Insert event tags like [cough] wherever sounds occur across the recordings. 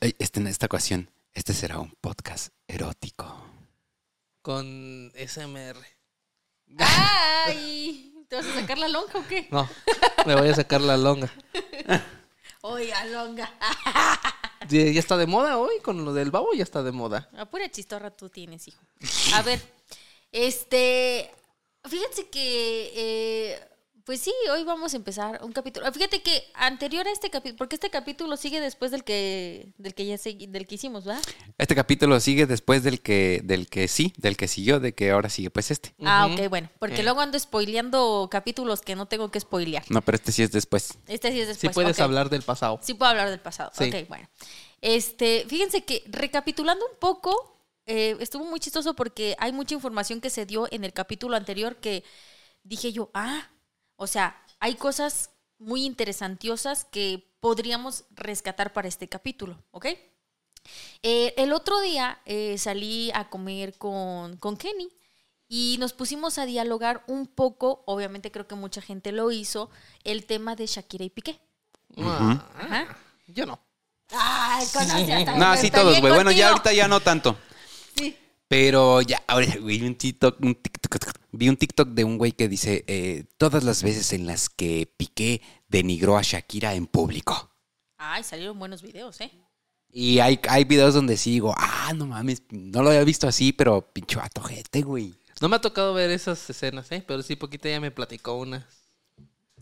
eh, este, en esta ocasión, este será un podcast erótico. Con SMR. ¡Ay! [laughs] ¿Te vas a sacar la lonja o qué? No, me voy a sacar la longa. [laughs] Oiga, longa. [laughs] Ya ya está de moda hoy, con lo del babo ya está de moda. A pura chistorra tú tienes, hijo. A ver, este. Fíjense que. eh, pues sí, hoy vamos a empezar un capítulo. Fíjate que anterior a este capítulo, porque este capítulo sigue después del que del que ya del que hicimos, ¿va? Este capítulo sigue después del que, del que sí, del que siguió, de que ahora sigue pues este. Ah, Ujú. ok, bueno, porque Eh. luego ando spoileando capítulos que no tengo que spoilear. No, pero este sí es después. Este sí es Sí después. puedes ok. hablar del pasado. Sí puedo hablar del pasado. Sí. Ok, bueno. Este, fíjense que recapitulando un poco, eh, estuvo muy chistoso porque hay mucha información que se dio en el capítulo anterior que dije yo, ah, o sea, hay cosas muy interesantiosas que podríamos rescatar para este capítulo, ¿ok? Eh, el otro día eh, salí a comer con, con Kenny y nos pusimos a dialogar un poco, obviamente creo que mucha gente lo hizo, el tema de Shakira y Piqué. Ah, Ajá. Yo no. Ay, conoce hasta No, sí todos, güey. Bueno, ya ahorita ya no tanto. Sí. Pero ya, ahora, güey, un TikTok, un TikTok- vi un TikTok de un güey que dice, eh, todas las veces en las que Piqué denigró a Shakira en público. Ay, salieron buenos videos, ¿eh? Y hay, hay videos donde sí digo, ah, no mames, no lo había visto así, pero pinche vato gente, güey. No me ha tocado ver esas escenas, ¿eh? Pero sí, poquita ya me platicó una.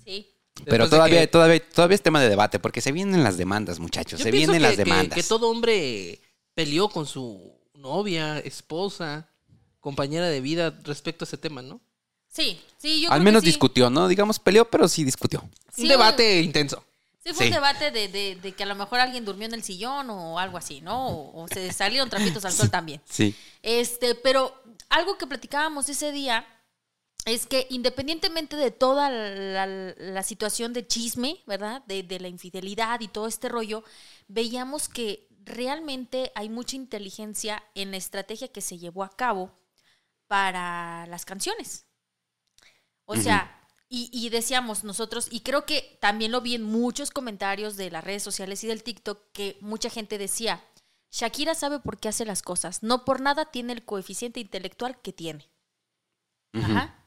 Sí. Pero Después todavía, que- todavía, todavía es tema de debate, porque se vienen las demandas, muchachos. Yo se vienen que, las que- demandas. Que, todo hombre peleó con su novia, esposa, compañera de vida respecto a ese tema, ¿no? Sí, sí, yo Al creo menos que sí. discutió, ¿no? Digamos, peleó, pero sí discutió. Sí, un debate intenso. Sí, fue Sí. un debate de, de- de que a lo mejor alguien durmió en el sillón o algo así, ¿no? O, o se salieron trapitos al [laughs] sol también. Sí. Este, pero algo que platicábamos ese día es que independientemente de toda la, la situación de chisme, ¿verdad? De, de la infidelidad y todo este rollo, veíamos que realmente hay mucha inteligencia en la estrategia que se llevó a cabo para las canciones. O sea, y, y decíamos nosotros, y creo que también lo vi en muchos comentarios de las redes sociales y del TikTok, que mucha gente decía, Shakira sabe por qué hace las cosas, no por nada tiene el coeficiente intelectual que tiene. Ajá.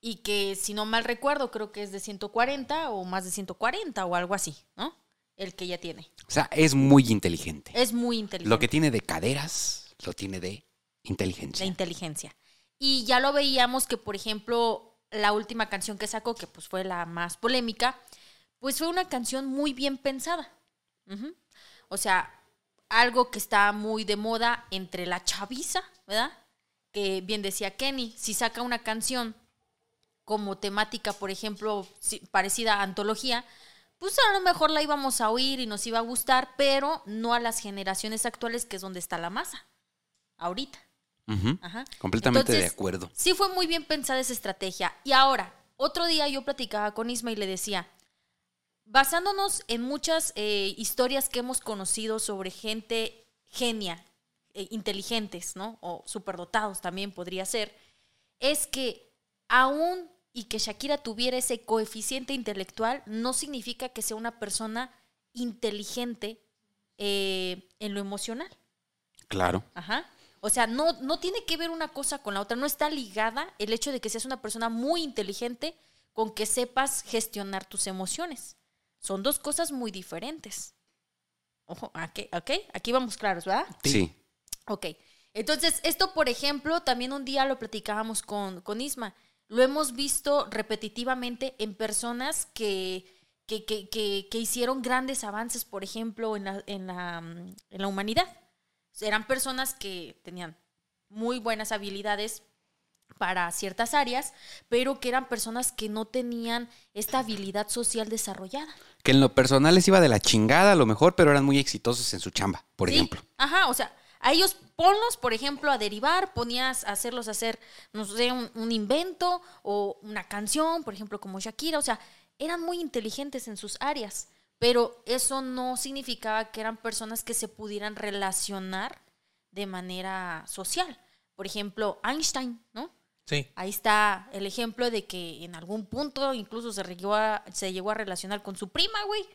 Y que si no mal recuerdo, creo que es de 140 o más de 140 o algo así, ¿no? El que ya tiene. O sea, es muy inteligente. Es muy inteligente. Lo que tiene de caderas, lo tiene de inteligencia. La inteligencia. Y ya lo veíamos que, por ejemplo, la última canción que sacó, que pues fue la más polémica, pues fue una canción muy bien pensada. O sea, algo que está muy de moda entre la chaviza, ¿verdad? Que bien decía Kenny, si saca una canción como temática, por ejemplo, parecida a antología, pues a lo mejor la íbamos a oír y nos iba a gustar, pero no a las generaciones actuales, que es donde está la masa, ahorita. Ajá. Completamente de acuerdo. Sí fue muy bien pensada esa estrategia. Y ahora, otro día yo platicaba con Isma y le decía, basándonos en muchas eh, historias que hemos conocido sobre gente genia, eh, inteligentes, ¿no? O superdotados también podría ser, es que aún y que Shakira tuviera ese coeficiente intelectual, no significa que sea una persona inteligente eh, en lo emocional. Claro. Ajá. O sea, no, no tiene que ver una cosa con la otra. No está ligada el hecho de que seas una persona muy inteligente con que sepas gestionar tus emociones. Son dos cosas muy diferentes. Ojo, ¿ok? ¿ok? Aquí vamos claros, ¿verdad? Sí. Ok. Entonces, esto, por ejemplo, también un día lo platicábamos con, con Isma. Lo hemos visto repetitivamente en personas que, que, que- que- que hicieron grandes avances, por ejemplo, en la, en la, mm, en la humanidad. Eran personas que tenían muy buenas habilidades para ciertas áreas, pero que eran personas que no tenían esta habilidad social desarrollada. Que en lo personal les iba de la chingada a lo mejor, pero eran muy exitosos en su chamba, por Sí, ejemplo. Ajá, o sea, a ellos ponlos, por ejemplo, a derivar, ponías a hacerlos hacer, no sé, un, un invento o una canción, por ejemplo, como Shakira, o sea, eran muy inteligentes en sus áreas, pero eso no significaba que eran personas que se pudieran relacionar de manera social. Por ejemplo, Einstein, ¿no? Sí. Ahí está el ejemplo de que en algún punto incluso se llegó a, se llegó a relacionar con su prima, güey.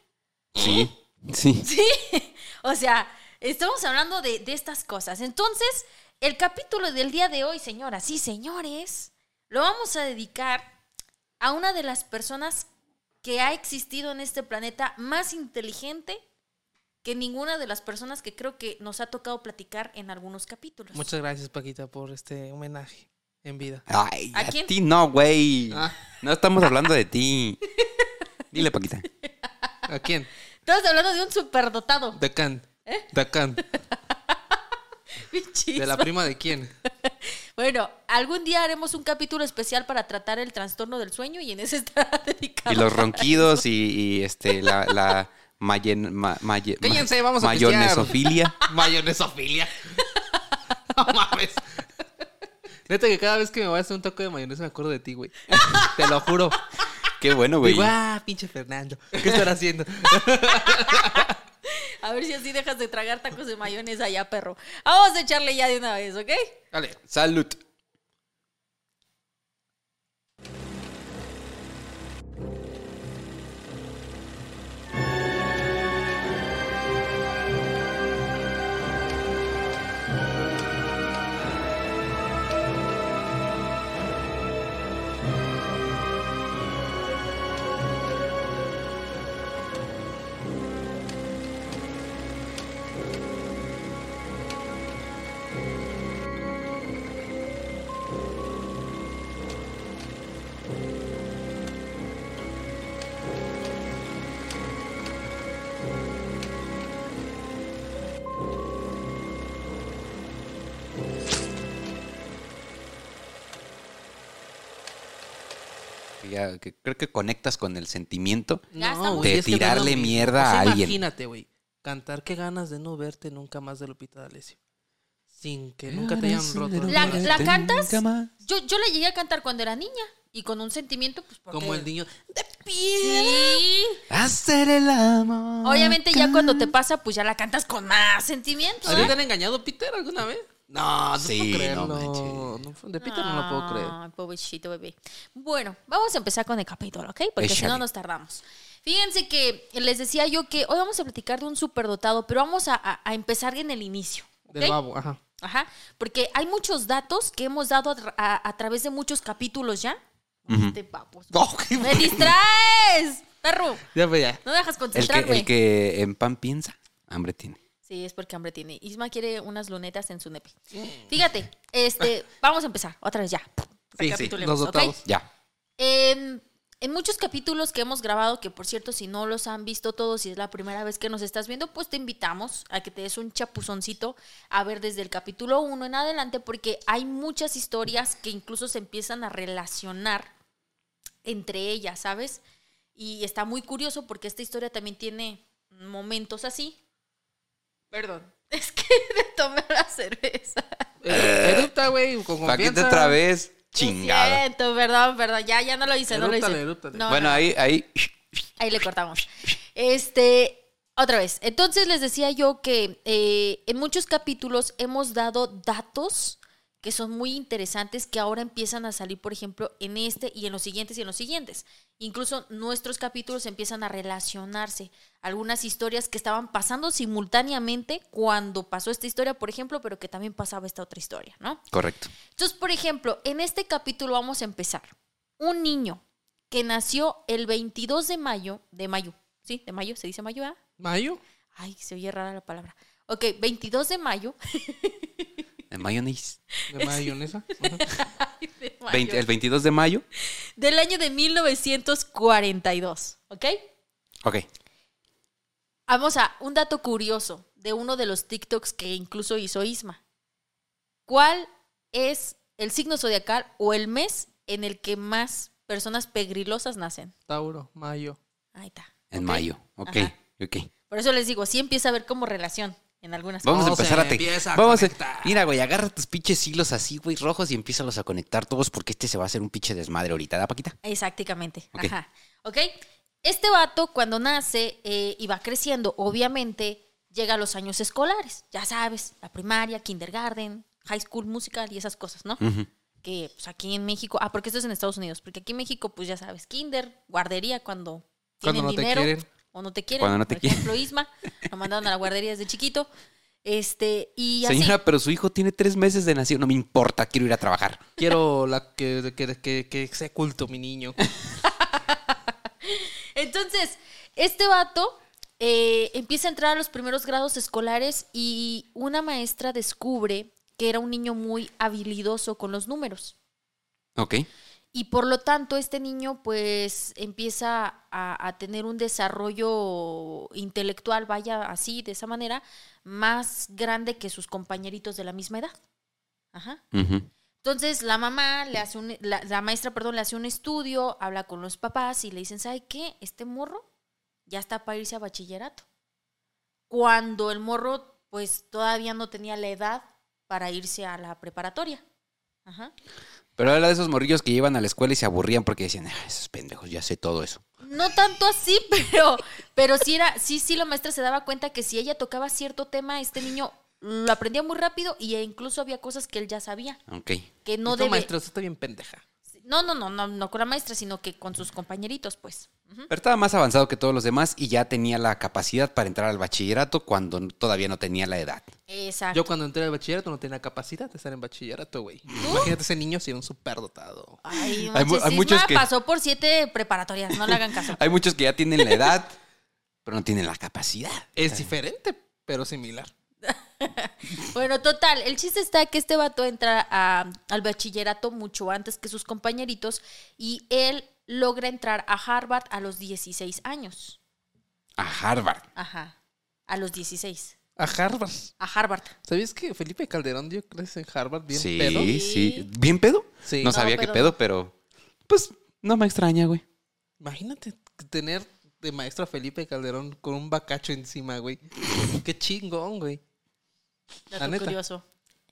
Sí. [laughs] Sí. [laughs] O sea, estamos hablando de, de estas cosas. Entonces, el capítulo del día de hoy, señoras y señores, lo vamos a dedicar a una de las personas que ha existido en este planeta más inteligente que ninguna de las personas que creo que nos ha tocado platicar en algunos capítulos. Muchas gracias, Paquita, por este homenaje en vida. Ay, ¿A ti no, güey. Ah. No estamos hablando de ti. [laughs] Dile, Paquita. ¿A quién? Estamos hablando de un superdotado. De Can. ¿Eh? De Can. [laughs] ¿De la prima de quién? [laughs] Bueno, algún día haremos un capítulo especial para tratar el trastorno del sueño y en ese [laughs] estará dedicado. Y los ronquidos y, y, este, la, la mayen- ma- maye- [laughs] ma- Cállense, vamos a mayonesofilia. [laughs] Mayonesofilia. no mames. Neta que cada vez que me voy a hacer un taco de mayonesa me acuerdo de ti, güey. Te lo juro. Qué bueno, güey. Digo, ah, pinche Fernando. ¿Qué estará haciendo? A ver si así dejas de tragar tacos de mayonesa ya, perro. Vamos a echarle ya de una vez, ¿ok? Dale. Salud. Que ya- que creo que conectas con el sentimiento. De es tirarle mierda O sea, a alguien. Imagínate, güey. Cantar qué ganas de no verte nunca más de Lupita D'Alessio. Sin que nunca te hayan roto. La- la cantas? Nunca más. Yo, yo la llegué a cantar cuando era niña y con un sentimiento, pues porque... Como el niño. Sí. Hacer el amor. Obviamente ya cuando te pasa, pues ya la cantas con más sentimiento. ¿A ti ¿eh? te han engañado Peter alguna vez? No, no Sí, puedo no creerlo. No, de Peter no lo puedo creer. Ay, pobrecito bebé. Bueno, vamos a empezar con el capítulo, ¿ok? Porque si no nos tardamos. Fíjense que les decía yo que hoy vamos a platicar de un superdotado, pero vamos a, a- a empezar en el inicio. ¿ok? Del babo, ajá. Ajá, porque hay muchos datos que hemos dado a, a- a través de muchos capítulos ya. Ujú. Este babos. Oh, qué ¡Me distraes! Perro, Ya, pues ya. no dejas el, que, concentrarme. el que en pan piensa, hambre tiene. Sí, es porque hambre tiene. Isma quiere unas lunetas en su nepe. Fíjate, este, [laughs] vamos a empezar, otra vez ya. Sí, sí, dotados. Ya. En, en muchos capítulos que hemos grabado, que por cierto, si no los han visto todos y es la primera vez que nos estás viendo, pues te invitamos a que te des un chapuzoncito a ver desde el capítulo 1 en adelante, porque hay muchas historias que incluso se empiezan a relacionar entre ellas, ¿sabes? Y está muy curioso porque esta historia también tiene momentos así. Perdón, [laughs] es que me tomé la cerveza. Eh, Erupta, güey, con confianza. otra vez, Lo chingada. siento, perdón, perdón, ya, ya no lo hice, no lo hice. erúptale. No, bueno, no. ahí, ahí. Ahí le cortamos. Este, otra vez. Entonces les decía yo que eh, en muchos capítulos hemos dado datos que son muy interesantes que ahora empiezan a salir, por ejemplo, en este y en los siguientes y en los siguientes. Incluso nuestros capítulos empiezan a relacionarse. Algunas historias que estaban pasando simultáneamente cuando pasó esta historia, por ejemplo, pero que también pasaba esta otra historia, ¿no? Correcto. Entonces, por ejemplo, en este capítulo vamos a empezar. Un niño que nació el 22 de mayo, de mayo, ¿sí? De mayo, ¿se dice mayo? ah? ¿Mayo? Ay, se oye rara la palabra. Ok, 22 de mayo. [laughs] En mayonnaise. ¿De mayonesa? [laughs] De [laughs] mayo, 20 el 22 de mayo. Del año de 1942, ¿ok? Ok. Vamos a un dato curioso de uno de los TikToks que incluso hizo Isma. ¿Cuál es el signo zodiacal o el mes en el que más personas pegrilosas nacen? Tauro, mayo. Ahí está. En mayo. Ok. Ajá. Ok. Por eso les digo, sí empieza a ver como relación en algunas Vamos a empezar a te... empieza a Vamos a... conectar. Mira, güey, agarra tus pinches hilos así, güey, rojos y empiezalos a conectar todos porque este se va a hacer un pinche desmadre ahorita, ¿da, Paquita? Exactamente. Ajá. ¿Ok? Este vato, cuando nace eh, y va creciendo, obviamente llega a los años escolares. Ya sabes, la primaria, kindergarten, high school musical y esas cosas, ¿no? Ujú. Que pues aquí en México, ah, porque esto es en Estados Unidos, porque aquí en México, pues ya sabes, kinder, guardería cuando Cuando tienen no te dinero. quieren. O no te quieren. Cuando no te por quieren. ejemplo, Isma, lo mandaron a la guardería desde chiquito. Este, y así. Señora, pero su hijo tiene tres meses de nacido. No me importa, quiero ir a trabajar. Quiero la, que, que, que, que sea culto, mi niño. [laughs] Entonces, este vato eh, empieza a entrar a los primeros grados escolares y una maestra descubre que era un niño muy habilidoso con los números. Ok. Y por lo tanto, este niño pues empieza a, a tener un desarrollo intelectual, vaya así, de esa manera, más grande que sus compañeritos de la misma edad. Ajá. Entonces la mamá le hace un, la, la maestra, perdón, le hace un estudio, habla con los papás y le dicen, ¿sabe qué? Este morro ya está para irse a bachillerato. Cuando el morro, pues todavía no tenía la edad para irse a la preparatoria. Ajá. Pero era de esos morrillos que iban a la escuela y se aburrían porque decían, "Ah, esos pendejos, ya sé todo eso. No tanto así, [laughs] pero, pero sí era, sí, sí, la maestra se daba cuenta que si ella tocaba cierto tema, este niño lo aprendía muy rápido y incluso había cosas que él ya sabía. Ok. Que no debe. maestra, usted está bien pendeja. No, no, no, no, no con la maestra, sino que con sus compañeritos, pues. Pero estaba más avanzado que todos los demás y ya tenía la capacidad para entrar al bachillerato cuando todavía no tenía la edad. Exacto. Yo cuando entré al bachillerato no tenía capacidad de estar en bachillerato, güey. Imagínate ese niño si era un superdotado. Ay, Hay hay muchos que- pasó por siete preparatorias, no le hagan caso. [laughs] Hay muchos que ya tienen la edad, pero no tienen la capacidad. Es diferente, pero similar. [laughs] Bueno, total, el chiste está que este vato entra a- al bachillerato mucho antes que sus compañeritos y él logra entrar a Harvard a los 16 años. A Harvard. Ajá, a los 16. A Harvard. A Harvard. ¿Sabías que Felipe Calderón dio clases en Harvard bien sí, pedo? sí. ¿Bien pedo? Sí. No No, sabía qué pedo pero pues no me extraña, güey. Imagínate tener de maestro a Felipe Calderón con un bacacho encima, güey. Qué chingón, güey. La Dato neta. curioso.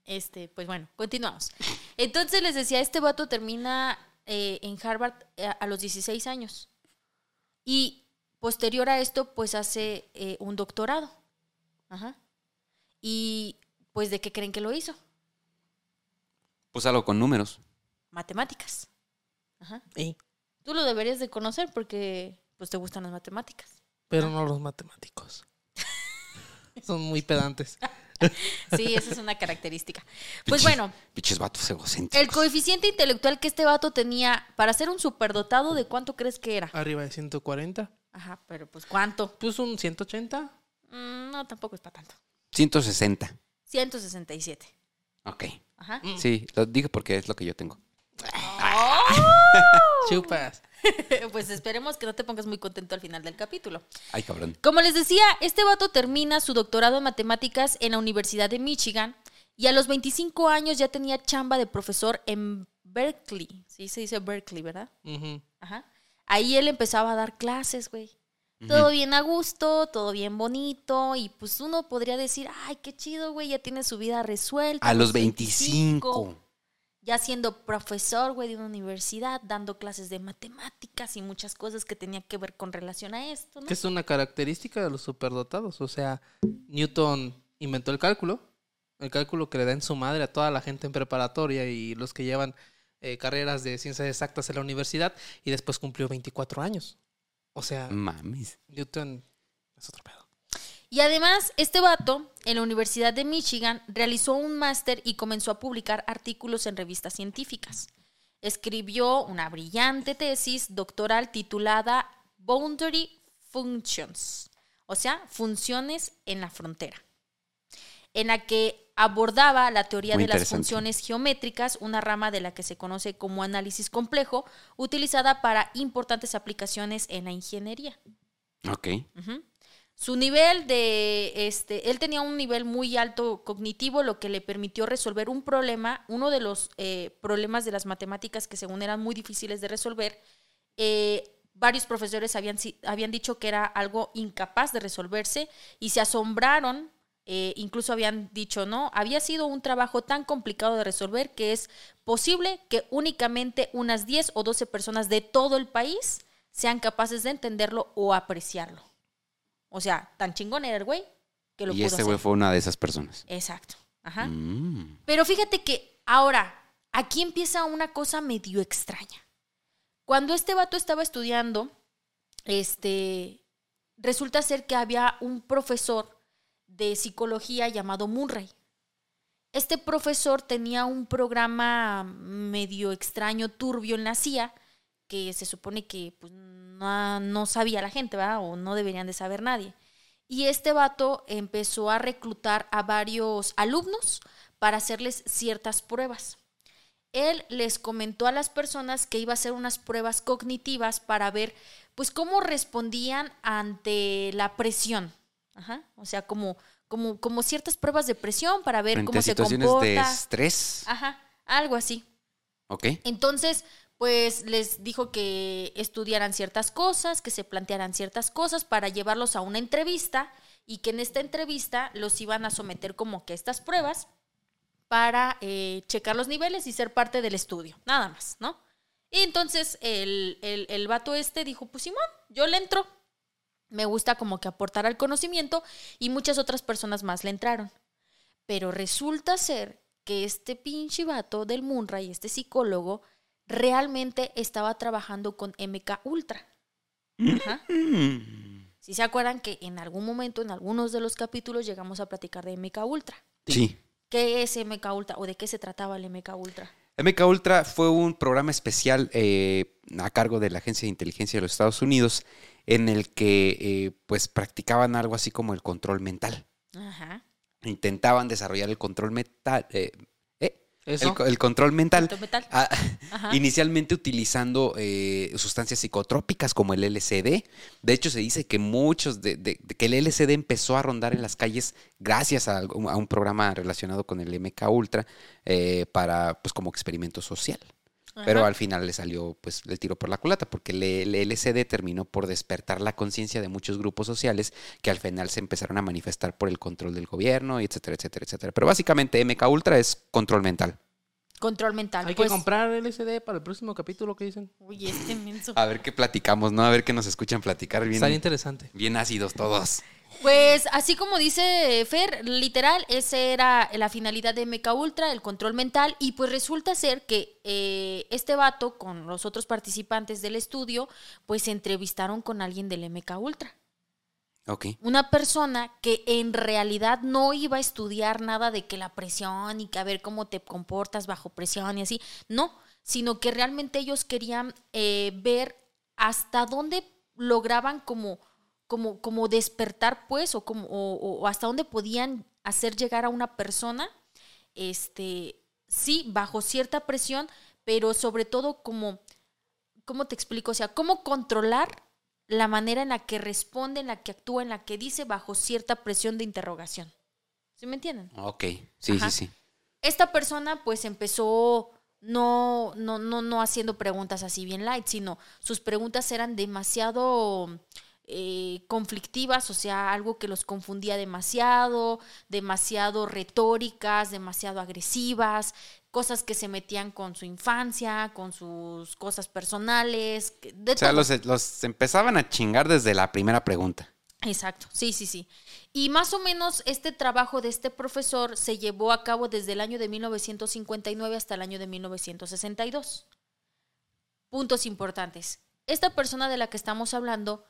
Este, pues bueno, continuamos. Entonces les decía, este vato termina eh, en Harvard eh, a los 16 años. Y posterior a esto, pues hace eh, un doctorado. Ajá. Y pues, ¿de qué creen que lo hizo? Pues algo con números. Matemáticas. Ajá. Ey, Tú lo deberías de conocer porque pues te gustan las matemáticas. pero no los matemáticos. [laughs] Son muy pedantes. [laughs] Sí, esa es una característica. Pues bueno, Piches vatos egocéntricos. el coeficiente intelectual que este vato tenía para ser un superdotado, ¿de cuánto crees que era? Arriba de 140. Ajá, pero pues ¿cuánto? Pues un 180. Mm, no, tampoco es para tanto. 160. 167. Ok. Ajá. Sí, lo dije porque es lo que yo tengo. Chupas. [laughs] pues esperemos que no te pongas muy contento al final del capítulo. Ay, cabrón. Como les decía, este vato termina su doctorado en matemáticas en la Universidad de Michigan y a los 25 años ya tenía chamba de profesor en Berkeley. Sí, se dice Berkeley, ¿verdad? Ajá. Ahí él empezaba a dar clases, güey. Todo bien a gusto, todo bien bonito. Y pues uno podría decir, ay, qué chido, güey, ya tiene su vida resuelta. A los sus 25. Ya siendo profesor, güey, de una universidad, dando clases de matemáticas y muchas cosas que tenían que ver con relación a esto, ¿no? Que es una característica de los superdotados. O sea, Newton inventó el cálculo. El cálculo que le da en su madre a toda la gente en preparatoria y los que llevan eh, carreras de ciencias exactas en la universidad. Y después cumplió 24 años. O sea, Mames. Newton es otro pedo. Y además, este vato en la Universidad de Michigan realizó un máster y comenzó a publicar artículos en revistas científicas. Escribió una brillante tesis doctoral titulada Boundary Functions, o sea, funciones en la frontera, en la que abordaba la teoría Muy de las funciones geométricas, una rama de la que se conoce como análisis complejo, utilizada para importantes aplicaciones en la ingeniería. Ok. Su nivel de, este, él tenía un nivel muy alto cognitivo, lo que le permitió resolver un problema, uno de los eh, problemas de las matemáticas que según eran muy difíciles de resolver. eh, varios profesores habían, habían dicho que era algo incapaz de resolverse y se asombraron, eh, incluso habían dicho, no, había sido un trabajo tan complicado de resolver que es posible que únicamente unas 10 o 12 personas de todo el país sean capaces de entenderlo o apreciarlo. O sea, tan chingón era el güey que lo Y pudo este hacer. güey fue una de esas personas. Exacto. Ajá. Mm. Pero fíjate que ahora, aquí empieza una cosa medio extraña. Cuando este vato estaba estudiando, este, resulta ser que había un profesor de psicología llamado Murray. Este profesor tenía un programa medio extraño, turbio en la CIA, que se supone que pues, no, no, sabía la gente, ¿verdad? O no deberían de saber nadie. Y este vato empezó a reclutar a varios alumnos para hacerles ciertas pruebas. Él les comentó a las personas que iba a hacer unas pruebas cognitivas para ver pues cómo respondían ante la presión. Ajá. O sea, como, como, como ciertas pruebas de presión para ver cómo se situaciones comporta. de estrés. Ajá, algo así. Ok. Entonces, pues les dijo que estudiaran ciertas cosas, que se plantearan ciertas cosas para llevarlos a una entrevista y que en esta entrevista los iban a someter como que a estas pruebas para eh, checar los niveles y ser parte del estudio, nada más, ¿no? Y entonces el, el, el vato este dijo, pues Simón, yo le entro, me gusta como que aportar al conocimiento y muchas otras personas más le entraron. Pero resulta ser que este pinche vato del Munra y este psicólogo realmente estaba trabajando con MK Ultra. Ajá. Si se acuerdan que en algún momento, en algunos de los capítulos, llegamos a platicar de MK Ultra. Sí. ¿Qué es MK Ultra o de qué se trataba el MK Ultra? MK Ultra fue un programa especial eh, a cargo de la Agencia de Inteligencia de los Estados Unidos en el que eh, pues practicaban algo así como el control mental. Ajá. Intentaban desarrollar el control mental. ¿eh? Eso. El, el control mental. Control mental. ah, [laughs] inicialmente utilizando eh, sustancias psicotrópicas como el LSD. De hecho, se dice que muchos de, de- de que el LSD empezó a rondar en las calles gracias a un programa relacionado con el MK Ultra eh, para, pues, como experimento social. Pero al final le salió pues el tiro por la culata, porque el, LSD terminó por despertar la conciencia de muchos grupos sociales que al final se empezaron a manifestar por el control del gobierno, y etcétera, etcétera, etcétera. Pero básicamente MK Ultra es control mental. Control mental. Hay pues, que comprar LSD para el próximo capítulo que dicen. Uy, este menso. A ver qué platicamos, ¿no? A ver qué nos escuchan platicar bien, Estaría interesante. bien ácidos todos. Pues así como dice Fer, literal, esa era la finalidad de MK Ultra, el control mental, y pues resulta ser que eh, este vato con los otros participantes del estudio, pues se entrevistaron con alguien del MK Ultra. Ok. Una persona que en realidad no iba a estudiar nada de que la presión y que a ver cómo te comportas bajo presión y así, no, sino que realmente ellos querían eh, ver hasta dónde lograban como, como, como despertar, pues, o, como, o, o hasta dónde podían hacer llegar a una persona, este, sí, bajo cierta presión, pero sobre todo como, ¿cómo te explico? O sea, cómo controlar la manera en la que responde, en la que actúa, en la que dice bajo cierta presión de interrogación. ¿Sí me entienden? Ok. Sí, Ajá. sí, sí. Esta persona pues empezó no, no, no, no haciendo preguntas así bien light, sino sus preguntas eran demasiado eh, conflictivas, o sea, algo que los confundía demasiado, demasiado retóricas, demasiado agresivas, cosas que se metían con su infancia, con sus cosas personales, de O sea, todo. los, los empezaban a chingar desde la primera pregunta. Exacto, sí, sí, sí. Y más o menos este trabajo de este profesor se llevó a cabo desde el año de 1959 hasta el año de 1962. Puntos importantes. Esta persona de la que estamos hablando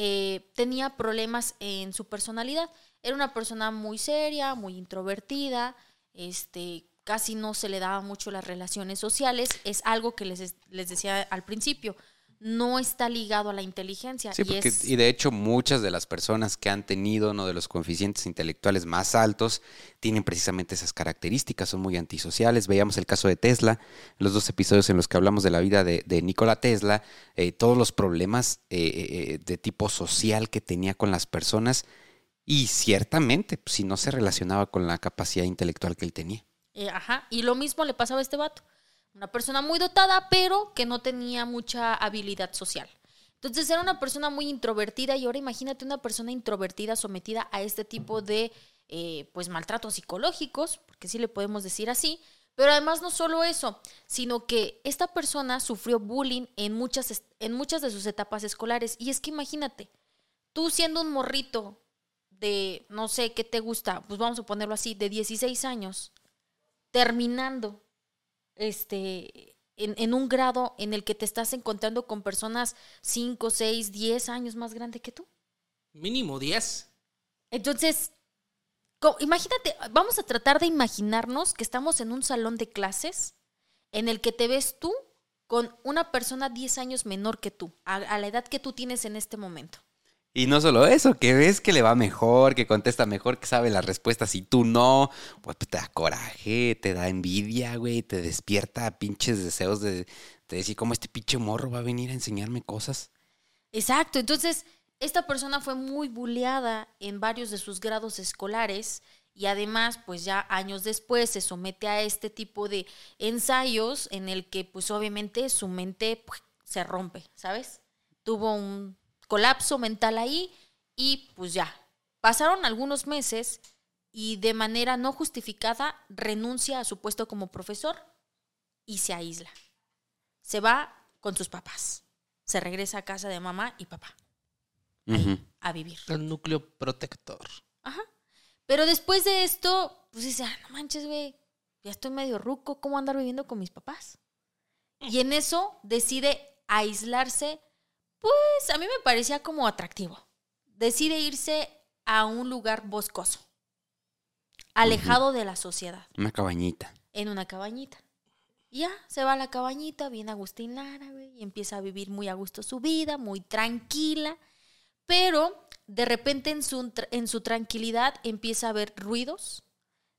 eh, tenía problemas en su personalidad. Era una persona muy seria, muy introvertida, este, casi no se le daba mucho las relaciones sociales. Es algo que les, les decía al principio. No está ligado a la inteligencia. Sí, y porque, es- y de hecho muchas de las personas que han tenido uno de los coeficientes intelectuales más altos tienen precisamente esas características, son muy antisociales. Veíamos el caso de Tesla, los dos episodios en los que hablamos de la vida de, de Nikola Tesla, eh, todos los problemas eh, eh, de tipo social que tenía con las personas y ciertamente, pues, si no se relacionaba con la capacidad intelectual que él tenía. Eh, ajá, y lo mismo le pasaba a este vato. Una persona muy dotada, pero que no tenía mucha habilidad social. Entonces era una persona muy introvertida y ahora imagínate una persona introvertida sometida a este tipo de eh, pues maltratos psicológicos, porque sí le podemos decir así. Pero además no solo eso, sino que esta persona sufrió bullying en muchas, en muchas de sus etapas escolares. Y es que imagínate, tú siendo un morrito de, no sé, ¿qué te gusta? Pues vamos a ponerlo así, de 16 años, terminando este en, en un grado en el que te estás encontrando con personas 5, 6, 10 años más grande que tú. Mínimo 10. Entonces, imagínate, vamos a tratar de imaginarnos que estamos en un salón de clases en el que te ves tú con una persona 10 años menor que tú, a, a la edad que tú tienes en este momento. Y no solo eso, que ves que le va mejor, que contesta mejor, que sabe las respuestas y tú no, pues te da coraje, te da envidia, güey, te despierta pinches deseos de, de decir cómo este pinche morro va a venir a enseñarme cosas. Exacto, entonces esta persona fue muy bulleada en varios de sus grados escolares y además pues ya años después se somete a este tipo de ensayos en el que pues obviamente su mente pues, se rompe, ¿sabes? Tuvo un colapso mental ahí y pues ya, pasaron algunos meses y de manera no justificada renuncia a su puesto como profesor y se aísla. Se va con sus papás. Se regresa a casa de mamá y papá a vivir. El núcleo protector. Ajá. Pero después de esto, pues dice, ah, no manches, güey, ya estoy medio ruco, ¿cómo andar viviendo con mis papás? Y en eso decide aislarse, pues a mí me parecía como atractivo. Decide irse a un lugar boscoso, alejado de la sociedad, Una cabañita. en una cabañita. Y ya, se va a la cabañita, bien Agustín Lara, güey, y empieza a vivir muy a gusto su vida, muy tranquila. Pero de repente en su, en su tranquilidad empieza a haber ruidos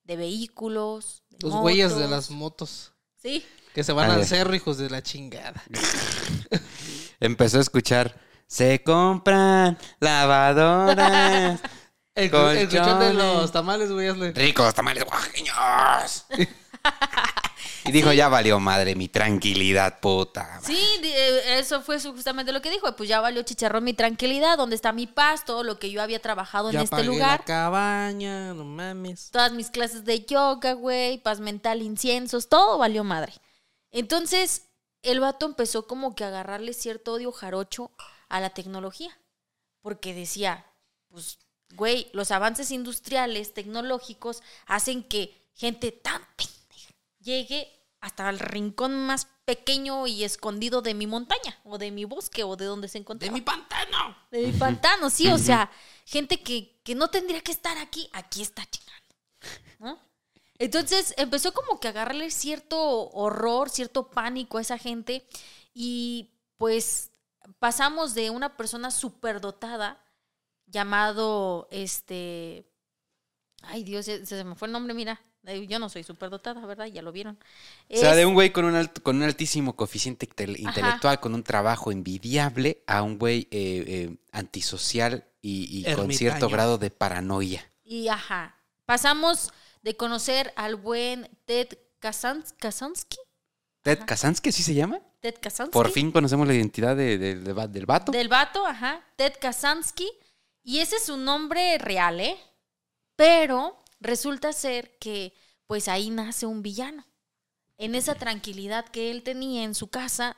de vehículos. de Los güeyes de las motos. Sí. Que se van A al cerro, hijos de la chingada. [laughs] Empezó a escuchar, se compran lavadoras, [laughs] El, de los tamales, güey, ricos tamales oaxaqueños. [laughs] [laughs] y dijo, ya valió madre mi tranquilidad, puta. Sí, eh, eso fue justamente lo que dijo. Pues ya valió chicharrón mi tranquilidad, donde está mi paz, todo lo que yo había trabajado Ya en este lugar. la cabaña, no mames. todas mis clases de yoga, güey, paz mental, inciensos, todo valió madre. Entonces, el vato empezó como que a agarrarle cierto odio jarocho a la tecnología. Porque decía, pues, güey, los avances industriales, tecnológicos, hacen que gente tan llegue hasta el rincón más pequeño y escondido de mi montaña, o de mi bosque, o de donde se ¡De encontraba. mi pantano! De mi pantano, sí, o sea, gente que, que no tendría que estar aquí, aquí está chingando. ¿no? Entonces empezó como que a agarrarle cierto horror, cierto pánico a esa gente y pues pasamos de una persona superdotada llamado este ay Dios se, se me fue el nombre mira yo no soy superdotada verdad ya lo vieron O sea, Es- de un güey con un, alto- con un altísimo coeficiente Ajá. intelectual, con un trabajo envidiable, a un güey eh, eh, antisocial y, y con cierto grado de paranoia. Y ajá, pasamos de conocer al buen Ted Kazans- Kazansky. ¿Ted Ajá. Kazansky así se llama? Ted Kazansky. Por fin conocemos la identidad de- de- del vato. Del vato, ajá. Ted Kazansky. Y ese es su nombre real, ¿eh? Pero resulta ser que, pues ahí nace un villano. En esa tranquilidad que él tenía en su casa,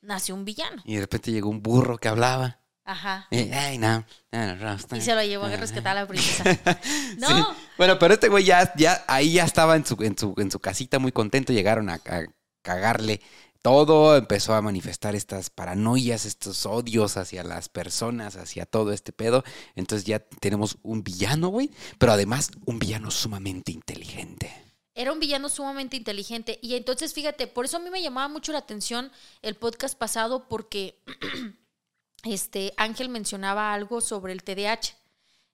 nace un villano. Y de repente llegó un burro que hablaba. Ajá. Ay, no, no, no, no, Y se lo llevó a rescatar a la princesa. [laughs] No, Sí. Bueno, pero este güey ya, ya ahí ya estaba en su, en su, en su casita muy contento. Llegaron a, a cagarle todo. Empezó a manifestar estas paranoias, estos odios hacia las personas, hacia todo este pedo. Entonces ya tenemos un villano, güey. Pero además un villano sumamente inteligente. Era un villano sumamente inteligente. Y entonces, fíjate, por eso a mí me llamaba mucho la atención el podcast pasado, porque [clears throat] este Ángel mencionaba algo sobre el TDAH.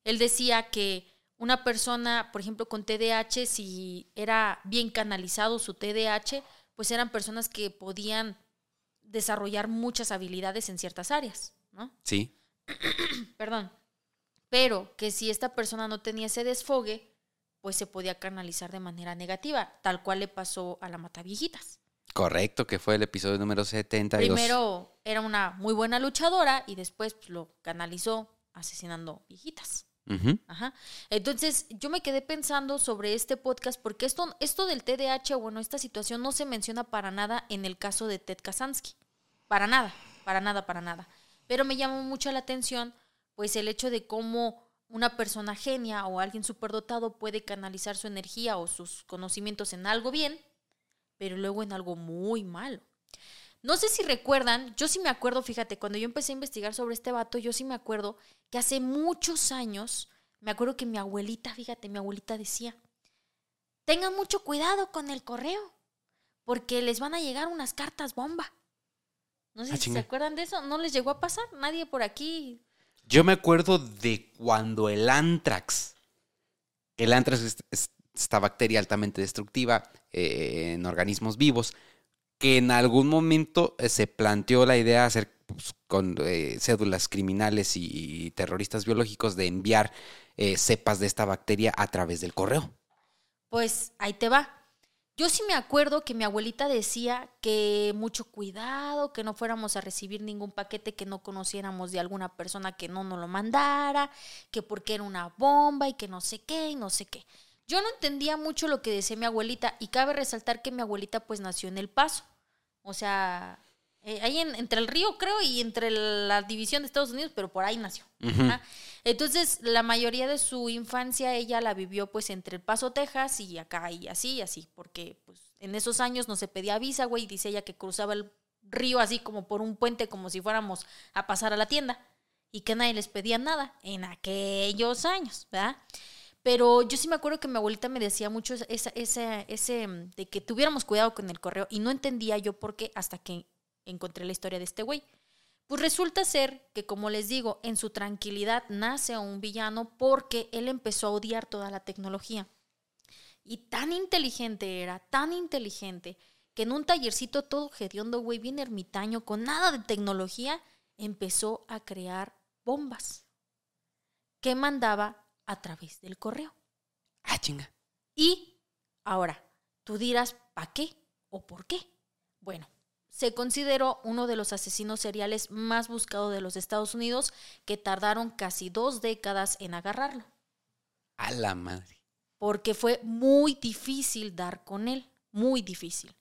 Él decía que una persona, por ejemplo, con TDAH, si era bien canalizado su TDAH, pues eran personas que podían desarrollar muchas habilidades en ciertas áreas, ¿no? Sí. [clears throat] Perdón. Pero que si esta persona no tenía ese desfogue, pues se podía canalizar de manera negativa, tal cual le pasó a la Mataviejitas. Correcto, que fue el episodio número 72. Primero era una muy buena luchadora y después pues, lo canalizó asesinando viejitas. Ajá. Entonces, yo me quedé pensando sobre este podcast porque esto, esto del TDAH, bueno, esta situación no se menciona para nada en el caso de Ted Kazansky. Para nada, para nada, para nada. Pero me llamó mucho la atención, pues, el hecho de cómo una persona genia o alguien superdotado puede canalizar su energía o sus conocimientos en algo bien, pero luego en algo muy malo. No sé si recuerdan, yo sí me acuerdo, fíjate, cuando yo empecé a investigar sobre este vato, yo sí me acuerdo que hace muchos años, me acuerdo que mi abuelita, fíjate, mi abuelita decía, tengan mucho cuidado con el correo, porque les van a llegar unas cartas bomba. No sé Ah, si se acuerdan de eso, no les llegó a pasar, nadie por aquí. Yo me acuerdo de cuando el antrax, el antrax es, es esta bacteria altamente destructiva eh, en organismos vivos, que en algún momento eh, se planteó la idea de hacer pues, con eh, cédulas criminales y, terroristas biológicos de enviar eh, cepas de esta bacteria a través del correo. Pues ahí te va. Yo sí me acuerdo que mi abuelita decía que mucho cuidado, que no fuéramos a recibir ningún paquete que no conociéramos de alguna persona que no nos lo mandara, que porque era una bomba y que no sé qué y no sé qué. Yo no entendía mucho lo que decía mi abuelita y cabe resaltar que mi abuelita pues nació en El Paso. O sea, eh, ahí en- entre el río creo y entre la división de Estados Unidos, pero por ahí nació. Entonces, la mayoría de su infancia ella la vivió pues entre El Paso, Texas y acá y así y así, porque pues en esos años no se pedía visa, güey, dice ella que cruzaba el río así como por un puente como si fuéramos a pasar a la tienda y que nadie les pedía nada en aquellos años, ¿verdad? Pero yo sí me acuerdo que mi abuelita me decía mucho esa, esa- ese, mm, de que tuviéramos cuidado con el correo y no entendía yo por qué hasta que encontré la historia de este güey. Pues resulta ser que, como les digo, en su tranquilidad nace un villano porque él empezó a odiar toda la tecnología. Y tan inteligente era, tan inteligente, que en un tallercito todo hediondo, güey, bien ermitaño, con nada de tecnología, empezó a crear bombas que mandaba a través del correo. Ah, chinga. Y ahora, tú dirás, ¿para qué o por qué? Bueno, se consideró uno de los asesinos seriales más buscados de los Estados Unidos que tardaron casi dos décadas en agarrarlo, A la madre. porque fue muy difícil dar con él, muy difícil.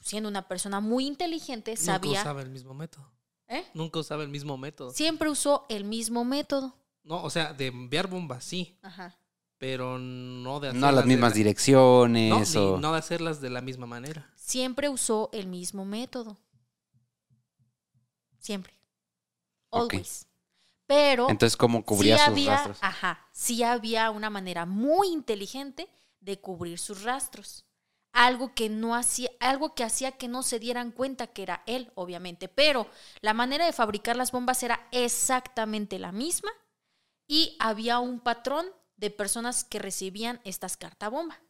Siendo una persona muy inteligente, Nunca sabía... usaba el mismo método. ¿Eh? Nunca usaba el mismo método. Siempre usó el mismo método. No, o sea, de enviar bombas, sí, Ajá. pero no de No a hacerlas las de mismas la- direcciones No, o... ni- no de hacerlas de la misma manera. Siempre usó el mismo método. Siempre. Ok. Always. Pero Entonces, ¿cómo cubría sí sus había, rastros? Ajá, sí había una manera muy inteligente de cubrir sus rastros. Algo que no hacía, algo que hacía que no se dieran cuenta que era él, obviamente. Pero la manera de fabricar las bombas era exactamente la misma y había un patrón de personas que recibían estas carta bomba.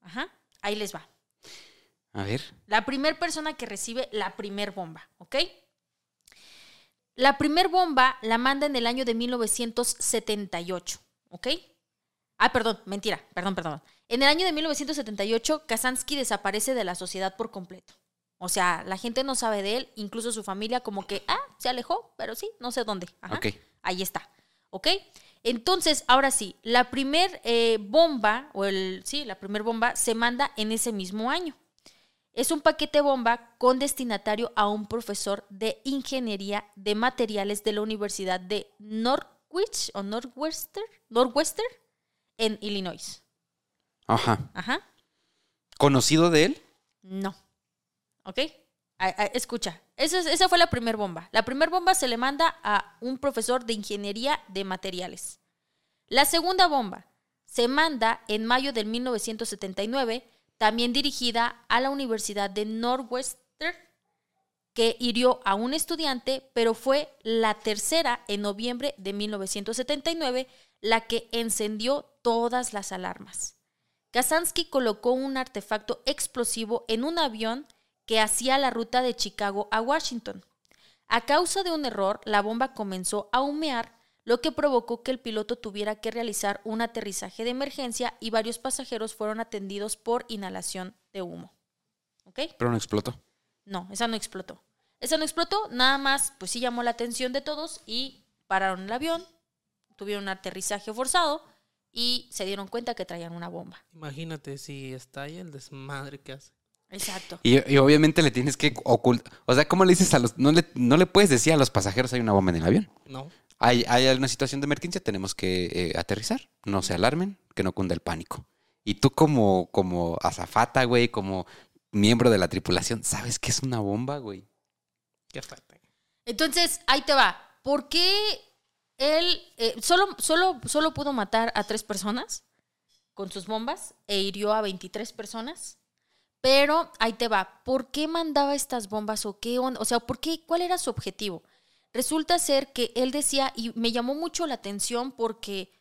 Ajá, ahí les va. A ver. La primer persona que recibe la primer bomba, ¿ok? La primer bomba la manda en el año de 1978, ¿ok? Ah, perdón, mentira, perdón, perdón. En el año de 1978, Kazansky desaparece de la sociedad por completo. O sea, la gente no sabe de él, incluso su familia como que, ah, se alejó, pero sí, no sé dónde. Ajá. Ok. Ahí está. ¿Ok? Entonces, ahora sí, la primer eh, bomba, o el, sí, la primer bomba se manda en ese mismo año. Es un paquete bomba con destinatario a un profesor de ingeniería de materiales de la Universidad de Norwich o Northwestern, Northwestern en Illinois. Ajá. Ajá. ¿Conocido de él? No. ¿Ok? Escucha, esa, es- esa fue la primera bomba. La primera bomba se le manda a un profesor de ingeniería de materiales. La segunda bomba se manda en mayo del 1979, también dirigida a la Universidad de Northwestern, que hirió a un estudiante, pero fue la tercera en noviembre de 1979 la que encendió todas las alarmas. Kazansky colocó un artefacto explosivo en un avión que hacía la ruta de Chicago a Washington. A causa de un error, la bomba comenzó a humear, lo que provocó que el piloto tuviera que realizar un aterrizaje de emergencia y varios pasajeros fueron atendidos por inhalación de humo. ¿Ok? Pero no explotó. No, esa no explotó. Esa no explotó, nada más, pues sí llamó la atención de todos y pararon el avión, tuvieron un aterrizaje forzado y se dieron cuenta que traían una bomba. Imagínate si estalla el desmadre que hace. Exacto. Y, y obviamente le tienes que ocultar. O sea, ¿cómo le dices a los.? No le, no le puedes decir a los pasajeros hay una bomba en el avión. No. Hay, hay una situación de emergencia, tenemos que eh, aterrizar. No se alarmen, que no cunda el pánico. Y tú, como, como azafata, güey, como miembro de la tripulación, ¿sabes qué es una bomba, güey? Qué fuerte. Entonces, ahí te va. ¿Por qué él eh, solo, solo, solo pudo matar a tres personas con sus bombas e hirió a 23 personas? Pero ahí te va. ¿Por qué mandaba estas bombas o qué onda? O sea, ¿por qué? ¿Cuál era su objetivo? Resulta ser que él decía, y me llamó mucho la atención porque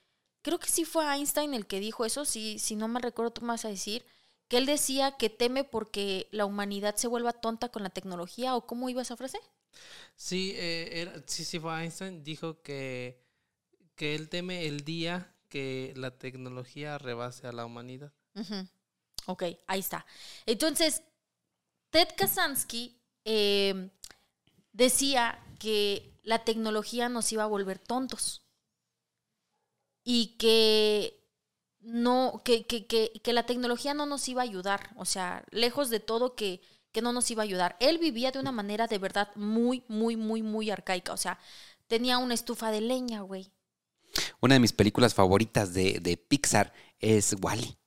creo que sí fue Einstein el que dijo eso, si, si no me recuerdo, tú me vas a decir, que él decía que teme porque la humanidad se vuelva tonta con la tecnología, o cómo iba esa frase? Sí, eh, era, sí, sí fue Einstein, dijo que, que él teme el día que la tecnología rebase a la humanidad. Ok, ahí está. Entonces, Ted Kaczynski eh, decía que la tecnología nos iba a volver tontos y que no, que, que, que, que la tecnología no nos iba a ayudar, o sea, lejos de todo que, que no nos iba a ayudar. Él vivía de una manera de verdad muy, muy, muy, muy arcaica, o sea, tenía una estufa de leña, güey. Una de mis películas favoritas de, de Pixar es Wally.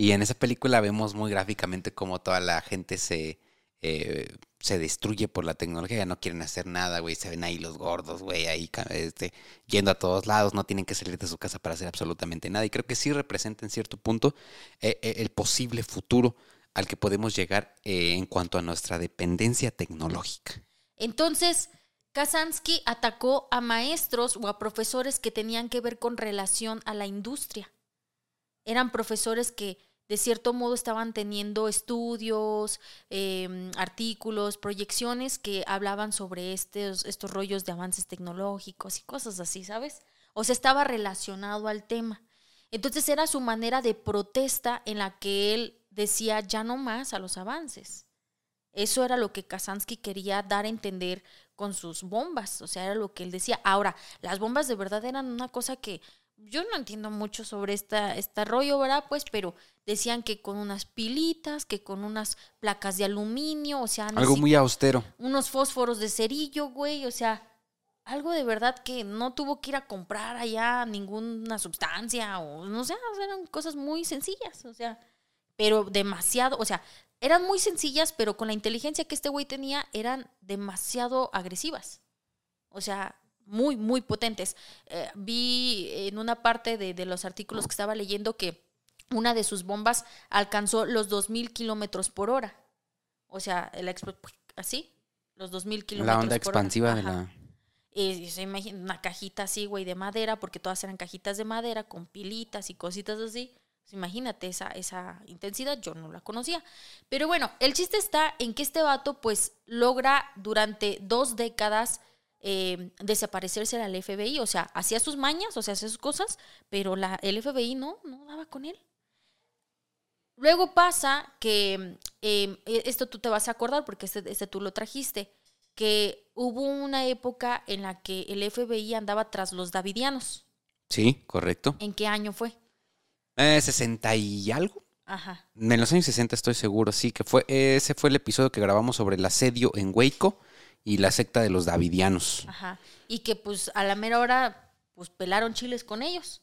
Y en esa película vemos muy gráficamente cómo toda la gente se, eh, se destruye por la tecnología, no quieren hacer nada, güey, se ven ahí los gordos, güey, ahí este, yendo a todos lados, no tienen que salir de su casa para hacer absolutamente nada. Y creo que sí representa en cierto punto eh, eh, el posible futuro al que podemos llegar en cuanto a nuestra dependencia tecnológica. Entonces, Kazansky atacó a maestros o a profesores que tenían que ver con relación a la industria. Eran profesores que de cierto modo estaban teniendo estudios, eh, artículos, proyecciones que hablaban sobre estos, estos rollos de avances tecnológicos y cosas así, ¿sabes? O sea, estaba relacionado al tema. Entonces era su manera de protesta en la que él decía ya no más a los avances. Eso era lo que Kazansky quería dar a entender con sus bombas, o sea, era lo que él decía. Ahora, las bombas de verdad eran una cosa que yo no entiendo mucho sobre esta, este rollo, ¿verdad? Pues, pero decían que con unas pilitas, que con unas placas de aluminio, o sea, Algo muy austero. unos fósforos de cerillo, güey, o sea, algo de verdad que no tuvo que ir a comprar allá ninguna sustancia o no sé, o sea, eran cosas muy sencillas, o sea, pero demasiado, o sea, eran muy sencillas, pero con la inteligencia que este güey tenía eran demasiado agresivas. O sea, muy, muy potentes. Eh, vi en una parte de, de los artículos que estaba leyendo que una de sus bombas alcanzó los 2.000 kilómetros por hora. O sea, el así, los 2.000 kilómetros La onda por hora. expansiva de la... Y se imagina una cajita así, güey, de madera, porque todas eran cajitas de madera con pilitas y cositas así. Pues imagínate esa, esa intensidad, yo no la conocía. Pero bueno, el chiste está en que este vato, pues, logra durante dos décadas eh, desaparecerse del FBI. O sea, hacía sus mañas, o sea, hacía sus cosas, pero la, el FBI no, no daba con él. Luego pasa que, eh, esto tú te vas a acordar porque este, este tú lo trajiste, que hubo una época en la que el FBI andaba tras los davidianos. Sí, correcto. ¿En qué año fue? Eh, 60 y algo. Ajá. En los años 60 estoy seguro, sí, que fue ese fue el episodio que grabamos sobre el asedio en Waco y la secta de los davidianos. Ajá. Y que pues a la mera hora pues pelaron chiles con ellos,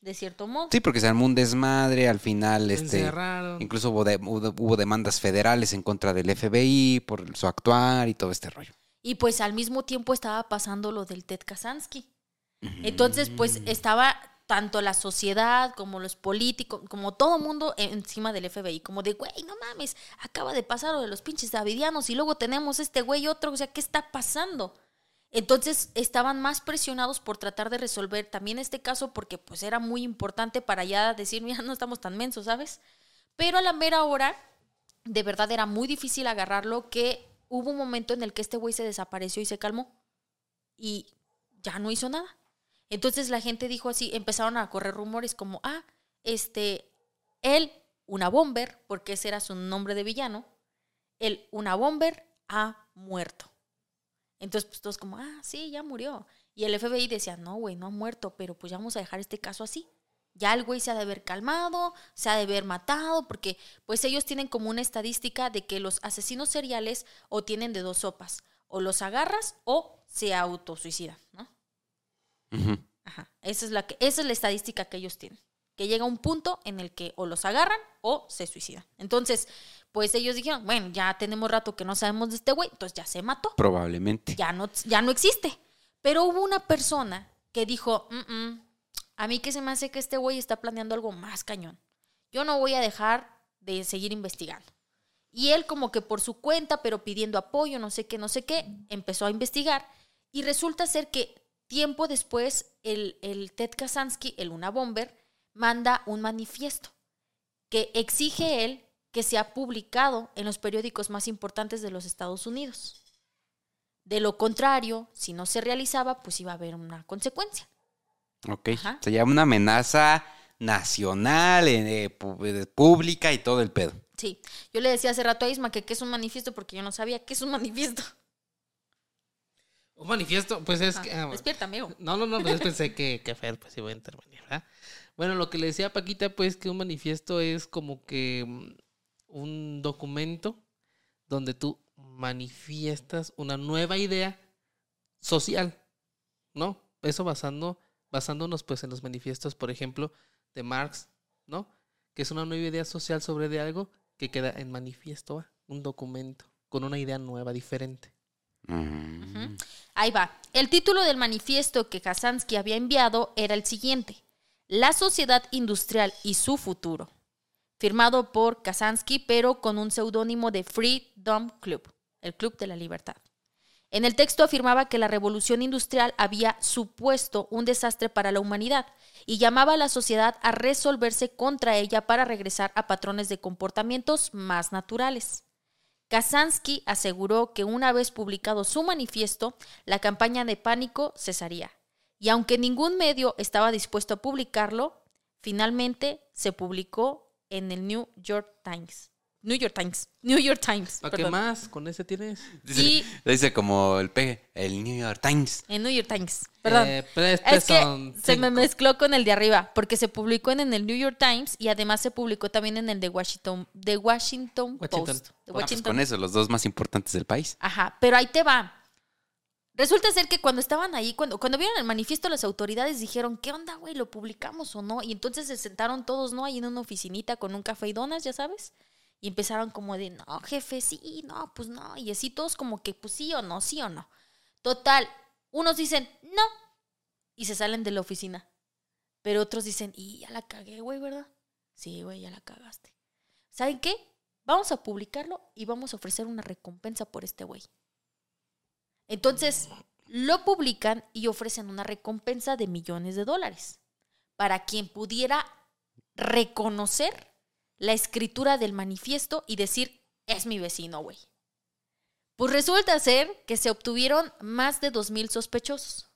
de cierto modo. Sí, porque se armó un desmadre, al final Se este encerraron. incluso hubo, de- hubo- hubo demandas federales en contra del FBI por su actuar y todo este rollo. Y pues al mismo tiempo estaba pasando lo del Ted Kazansky. Entonces, pues estaba tanto la sociedad como los políticos, como todo mundo encima del FBI, como de, güey, no mames, acaba de pasar lo de los pinches davidianos y luego tenemos este güey otro, o sea, ¿qué está pasando? Entonces estaban más presionados por tratar de resolver también este caso porque pues era muy importante para ya decir, mira, no estamos tan mensos, ¿sabes? Pero a la mera hora, de verdad era muy difícil agarrarlo que hubo un momento en el que este güey se desapareció y se calmó y ya no hizo nada. Entonces la gente dijo así, empezaron a correr rumores como, ah, este, él, una bomber, porque ese era su nombre de villano, él, una bomber, ha muerto. Entonces, pues todos como, ah, sí, ya murió. Y el FBI decía, no, güey, no ha muerto, pero pues ya vamos a dejar este caso así. Ya el güey se ha de haber calmado, se ha de haber matado, porque pues ellos tienen como una estadística de que los asesinos seriales o tienen de dos sopas, o los agarras o se autosuicidan, ¿no? Ajá, esa es la que, esa es la estadística que ellos tienen. que llega un punto en el que o los agarran o se suicidan. Entonces, pues ellos dijeron, bueno, ya tenemos rato que no sabemos de este güey, entonces ya se mató, Probablemente. ya no, ya no existe. Pero hubo una persona que dijo, "Mm, mm, a mí que se me hace que este güey está planeando algo más cañón. Yo no voy a dejar de seguir investigando. Y él como que por su cuenta, pero pidiendo apoyo, no sé qué, no sé qué, empezó a investigar. Y resulta ser que tiempo después el, el Ted Kaczynski, el Una Bomber, manda un manifiesto que exige él que sea publicado en los periódicos más importantes de los Estados Unidos. De lo contrario, si no se realizaba, pues iba a haber una consecuencia. Ok. Ajá. Se llama una amenaza nacional, eh, pu- eh, pública y todo el pedo. Sí, yo le decía hace rato a Isma que qué es un manifiesto porque yo no sabía qué es un manifiesto. Un manifiesto, pues es Ah, que. ah, despierta, amigo. [laughs] No, no, no, pues pensé que, que Fer pues iba a intervenir, ¿verdad? Bueno, lo que le decía a Paquita, pues que un manifiesto es como que mm, un documento donde tú manifiestas una nueva idea social, ¿no? Eso basando, basándonos pues en los manifiestos, por ejemplo, de Marx, ¿no? Que es una nueva idea social sobre de algo que queda en manifiesto, un documento con una idea nueva, diferente. Ahí va. El título del manifiesto que Kazansky había enviado era el siguiente: La sociedad industrial y su futuro. Firmado por Kazansky, pero con un seudónimo de Freedom Club, el Club de la Libertad. En el texto afirmaba que la revolución industrial había supuesto un desastre para la humanidad y llamaba a la sociedad a resolverse contra ella para regresar a patrones de comportamientos más naturales. Kazansky aseguró que una vez publicado su manifiesto, la campaña de pánico cesaría. Y aunque ningún medio estaba dispuesto a publicarlo, finalmente se publicó en el New York Times. New York Times. New York Times. ¿Para qué más? ¿Con ese tienes? Dice, Y- [laughs] dice como el peje, el New York Times. En New York Times. Perdón. Eh, Es que se me mezcló con el de arriba, porque se publicó en, el New York Times y además se publicó también en el de Washington, de Washington, Washington. Post. De Ah, pues con eso, los dos más importantes del país. Ajá, pero ahí te va. Resulta ser que cuando estaban ahí, cuando, cuando vieron el manifiesto, las autoridades dijeron, ¿qué onda, güey? ¿Lo publicamos o no? Y entonces se sentaron todos, ¿no? Ahí en una oficinita con un café y donas, ya sabes. Y empezaron como de, no, jefe, sí, no, pues no. Y así todos como que, pues sí o no, sí o no. Total, unos dicen, no. Y se salen de la oficina. Pero otros dicen, y ya la cagué, güey, ¿verdad? Sí, güey, ya la cagaste. ¿Saben qué? Vamos a publicarlo y vamos a ofrecer una recompensa por este güey. Entonces, lo publican y ofrecen una recompensa de millones de dólares para quien pudiera reconocer la escritura del manifiesto y decir, es mi vecino, güey. Pues resulta ser que se obtuvieron más de 2.000 sospechosos.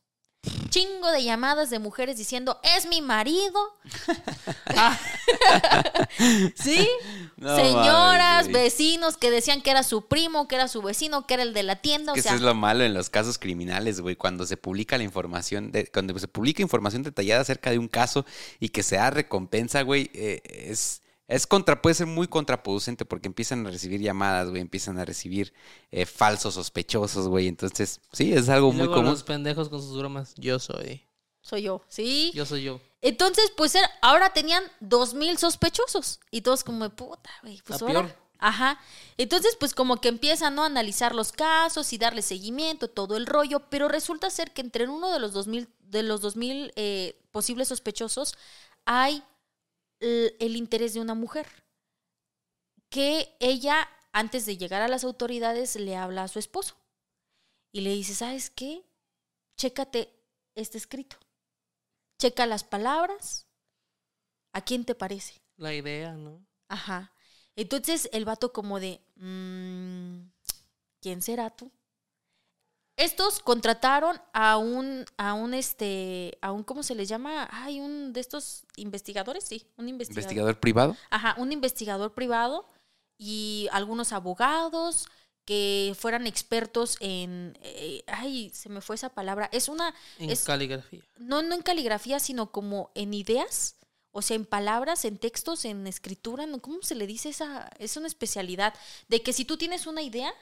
Chingo de llamadas de mujeres diciendo, es mi marido. [laughs] ¿Sí? No Señoras, mames, vecinos que decían que era su primo, que era su vecino, que era el de la tienda. Que o sea, eso es lo malo en los casos criminales, güey. Cuando se publica la información, de, cuando se publica información detallada acerca de un caso y que se da recompensa, güey, eh, es, es contra, puede ser muy contraproducente porque empiezan a recibir llamadas, güey, empiezan a recibir eh, falsos sospechosos, güey. Entonces, sí, es algo Y muy común. los pendejos con sus bromas. Yo soy. soy yo, ¿sí? Yo soy yo. Entonces, pues era- ahora tenían dos mil sospechosos. Y todos como, de puta, güey, pues ahora. peor. Ajá. Entonces, pues como que empiezan ¿no? a analizar los casos y darle seguimiento, todo el rollo. Pero resulta ser que entre uno de los dos mil, de los dos mil eh, posibles sospechosos hay el, el interés de una mujer. Que ella, antes de llegar a las autoridades, le habla a su esposo. Y le dice, ¿sabes qué? Chécate este escrito. Checa las palabras. ¿A quién te parece? La idea, ¿no? Ajá. Entonces el vato como de, "Mm, ¿quién será tú? Estos contrataron a un, a un este, a un, ¿cómo se les llama? Hay un de estos investigadores, sí, un investigador. ¿Investigador privado? Ajá, un investigador privado y algunos abogados que fueran expertos en, eh, ay, se me fue esa palabra, es una, En Es- caligrafía. no, no en caligrafía, sino como en ideas, o sea, en palabras, en textos, en escritura, ¿no? ¿cómo se le dice esa? Es una especialidad de que si tú tienes una idea,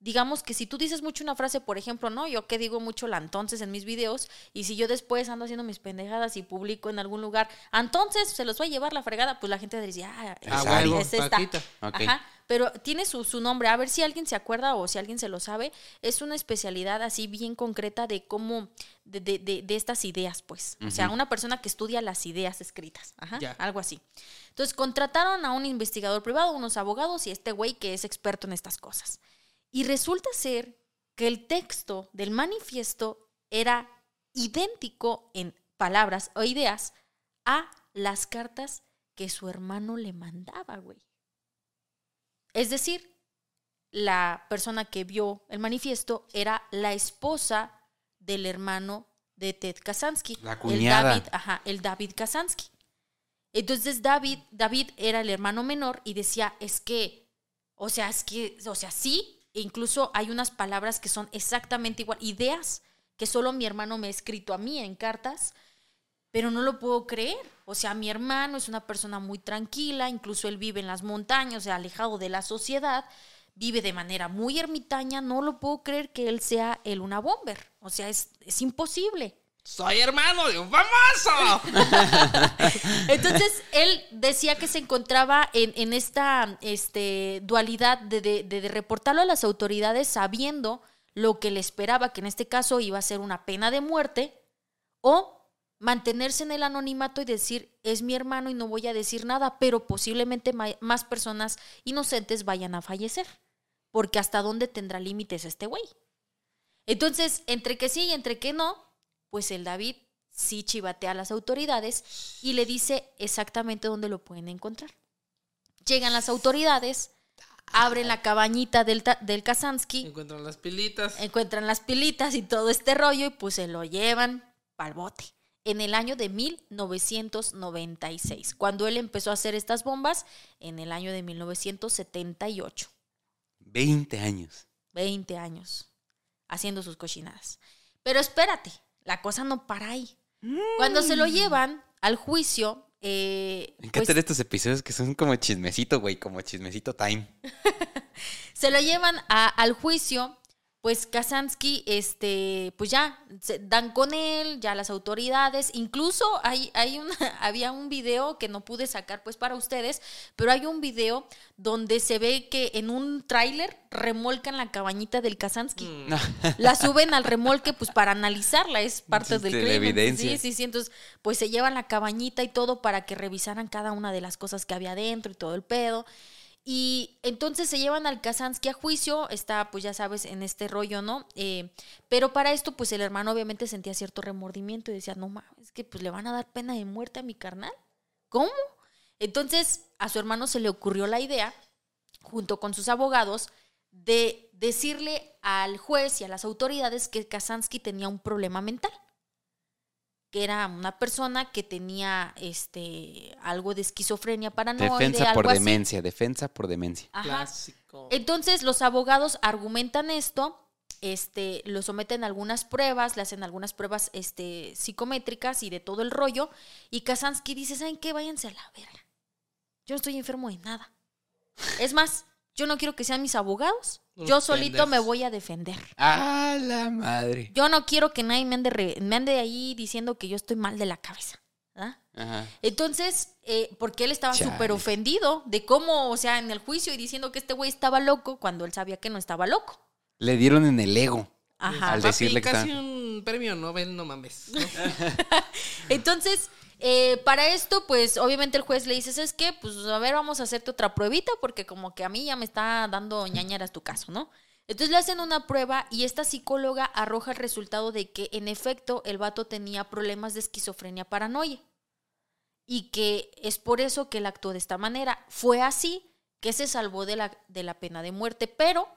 digamos que si tú dices mucho una frase, por ejemplo, ¿no? Yo que digo mucho la entonces en mis videos, y si yo después ando haciendo mis pendejadas y publico en algún lugar, entonces se los va a llevar la fregada, pues la gente diría, ah, Ah, es, es esta. Ajá, pero tiene su, su nombre. A ver si alguien se acuerda o si alguien se lo sabe. Es una especialidad así bien concreta de cómo, de, de, de, de estas ideas, pues. O sea, una persona que estudia las ideas escritas. Ajá, algo así. Entonces contrataron a un investigador privado, unos abogados y este güey que es experto en estas cosas. Y resulta ser que el texto del manifiesto era idéntico en palabras o ideas a las cartas que su hermano le mandaba, güey. Es decir, la persona que vio el manifiesto era la esposa del hermano de Ted Kaczynski. La El cuñada. David, ajá, el David Kaczynski. Entonces David, David era el hermano menor y decía, es que, o sea, es que, o sea, sí, e incluso hay unas palabras que son exactamente igual, ideas que solo mi hermano me ha escrito a mí en cartas, pero no lo puedo creer. O sea, mi hermano es una persona muy tranquila, incluso él vive en las montañas, o alejado de la sociedad, vive de manera muy ermitaña, no lo puedo creer que él sea el una bomber. O sea, es, es imposible. Soy hermano de un famoso. [laughs] Entonces, él decía que se encontraba en, en esta este, dualidad de, de- de- reportarlo a las autoridades sabiendo lo que le esperaba, que en este caso iba a ser una pena de muerte, o mantenerse en el anonimato y decir, es mi hermano y no voy a decir nada, pero posiblemente más personas inocentes vayan a fallecer, porque hasta dónde tendrá límites este güey. Entonces, entre que sí y entre que no, pues el David sí chivatea a las autoridades y le dice exactamente dónde lo pueden encontrar. Llegan las autoridades, abren la cabañita del, del Kazansky, Encuentran las pilitas. encuentran las pilitas y todo este rollo y pues se lo llevan pa'l bote. En el año de 1996, cuando él empezó a hacer estas bombas, en el año de 1978. 20 años. 20 años haciendo sus cochinadas. Pero espérate, la cosa no para ahí. Cuando se lo llevan al juicio, eh, Me pues, encantan estos episodios que son como chismecito, güey, como chismecito time. [laughs] se lo llevan a- al juicio, pues Kazansky, este, pues ya, se dan con él, ya las autoridades, incluso hay, hay una, [laughs] había un video que no pude sacar pues para ustedes, pero hay un video donde se ve que en un tráiler remolcan la cabañita del Kazansky. Mm. [laughs] La suben al remolque pues para analizarla, es parte Sí, del de la crimen. evidencia. Sí, sí, sí, entonces pues se llevan la cabañita y todo para que revisaran cada una de las cosas que había dentro y todo el pedo. Y entonces se llevan al Kazansky a juicio, está pues ya sabes en este rollo, ¿no? Eh, pero para esto pues el hermano obviamente sentía cierto remordimiento y decía, no mames, es que pues le van a dar pena de muerte a mi carnal. ¿Cómo? Entonces a su hermano se le ocurrió la idea, junto con sus abogados, de decirle al juez y a las autoridades que Kazansky tenía un problema mental que era una persona que tenía este algo de esquizofrenia paranoide, Defensa algo por así. demencia, defensa por demencia. Ajá. Clásico. Entonces los abogados argumentan esto, este, lo someten a algunas pruebas, le hacen algunas pruebas este, psicométricas y de todo el rollo, y Kazansky dice, ¿saben qué? Váyanse a la verga. Yo no estoy enfermo de nada. Es más, yo no quiero que sean mis abogados, yo solito pendejos. me voy a defender. ¡Ah, la madre! Yo no quiero que nadie me ande, re- me ande ahí diciendo que yo estoy mal de la cabeza. ¿verdad? Ajá. Entonces, eh, porque él estaba súper ofendido de cómo, o sea, en el juicio y diciendo que este güey estaba loco cuando él sabía que no estaba loco. Le dieron en el ego. Ajá. Al Papi, decirle que casi está- un premio Nobel, no mames. ¿no? [laughs] Entonces, eh, para esto, pues obviamente el juez le dice, ¿sabes qué? Pues a ver, vamos a hacerte otra pruebita porque como que a mí ya me está dando ñañaras tu caso, ¿no? Entonces le hacen una prueba y esta psicóloga arroja el resultado de que en efecto el vato tenía problemas de esquizofrenia paranoia y que es por eso que él actuó de esta manera. Fue así que se salvó de la, de la pena de muerte, pero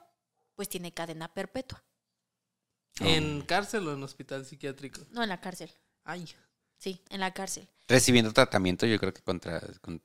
pues tiene cadena perpetua, ¿En cárcel o en hospital psiquiátrico? no en la cárcel, Ay. Sí, en la cárcel. Recibiendo tratamiento, yo creo que contra, con-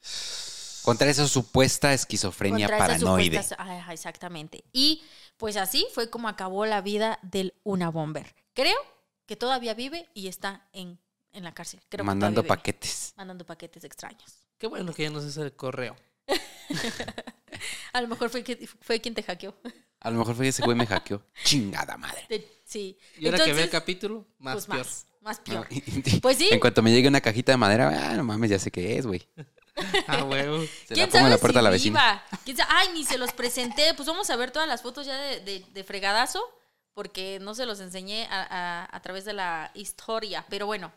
contra esa supuesta esquizofrenia Contra esas paranoide. supuestas- ajá, exactamente. Y pues así fue como acabó la vida del Una Bomber. Creo que todavía vive y está en, en la cárcel. Creo mandando paquetes. Mandando paquetes extraños. Qué bueno que ya no se hace el correo. [laughs] A lo mejor fue, que- fue quien te hackeó. A lo mejor fue ese güey me hackeó. [laughs] Chingada madre. De- sí. Y ahora que ve el capítulo, más pues peor. más, más No, peor. [laughs] y- Pues sí. En cuanto me llegue una cajita de madera, ah, no mames, ya sé qué es, güey. [laughs] Ah, huevo. Se ¿Quién la pongo en la puerta si a la vecina. ¿Quién sabe? Ay, ni se los presenté. Pues vamos a ver todas las fotos ya de, de- de fregadazo, porque no se los enseñé a, a- a través de la historia. Pero bueno,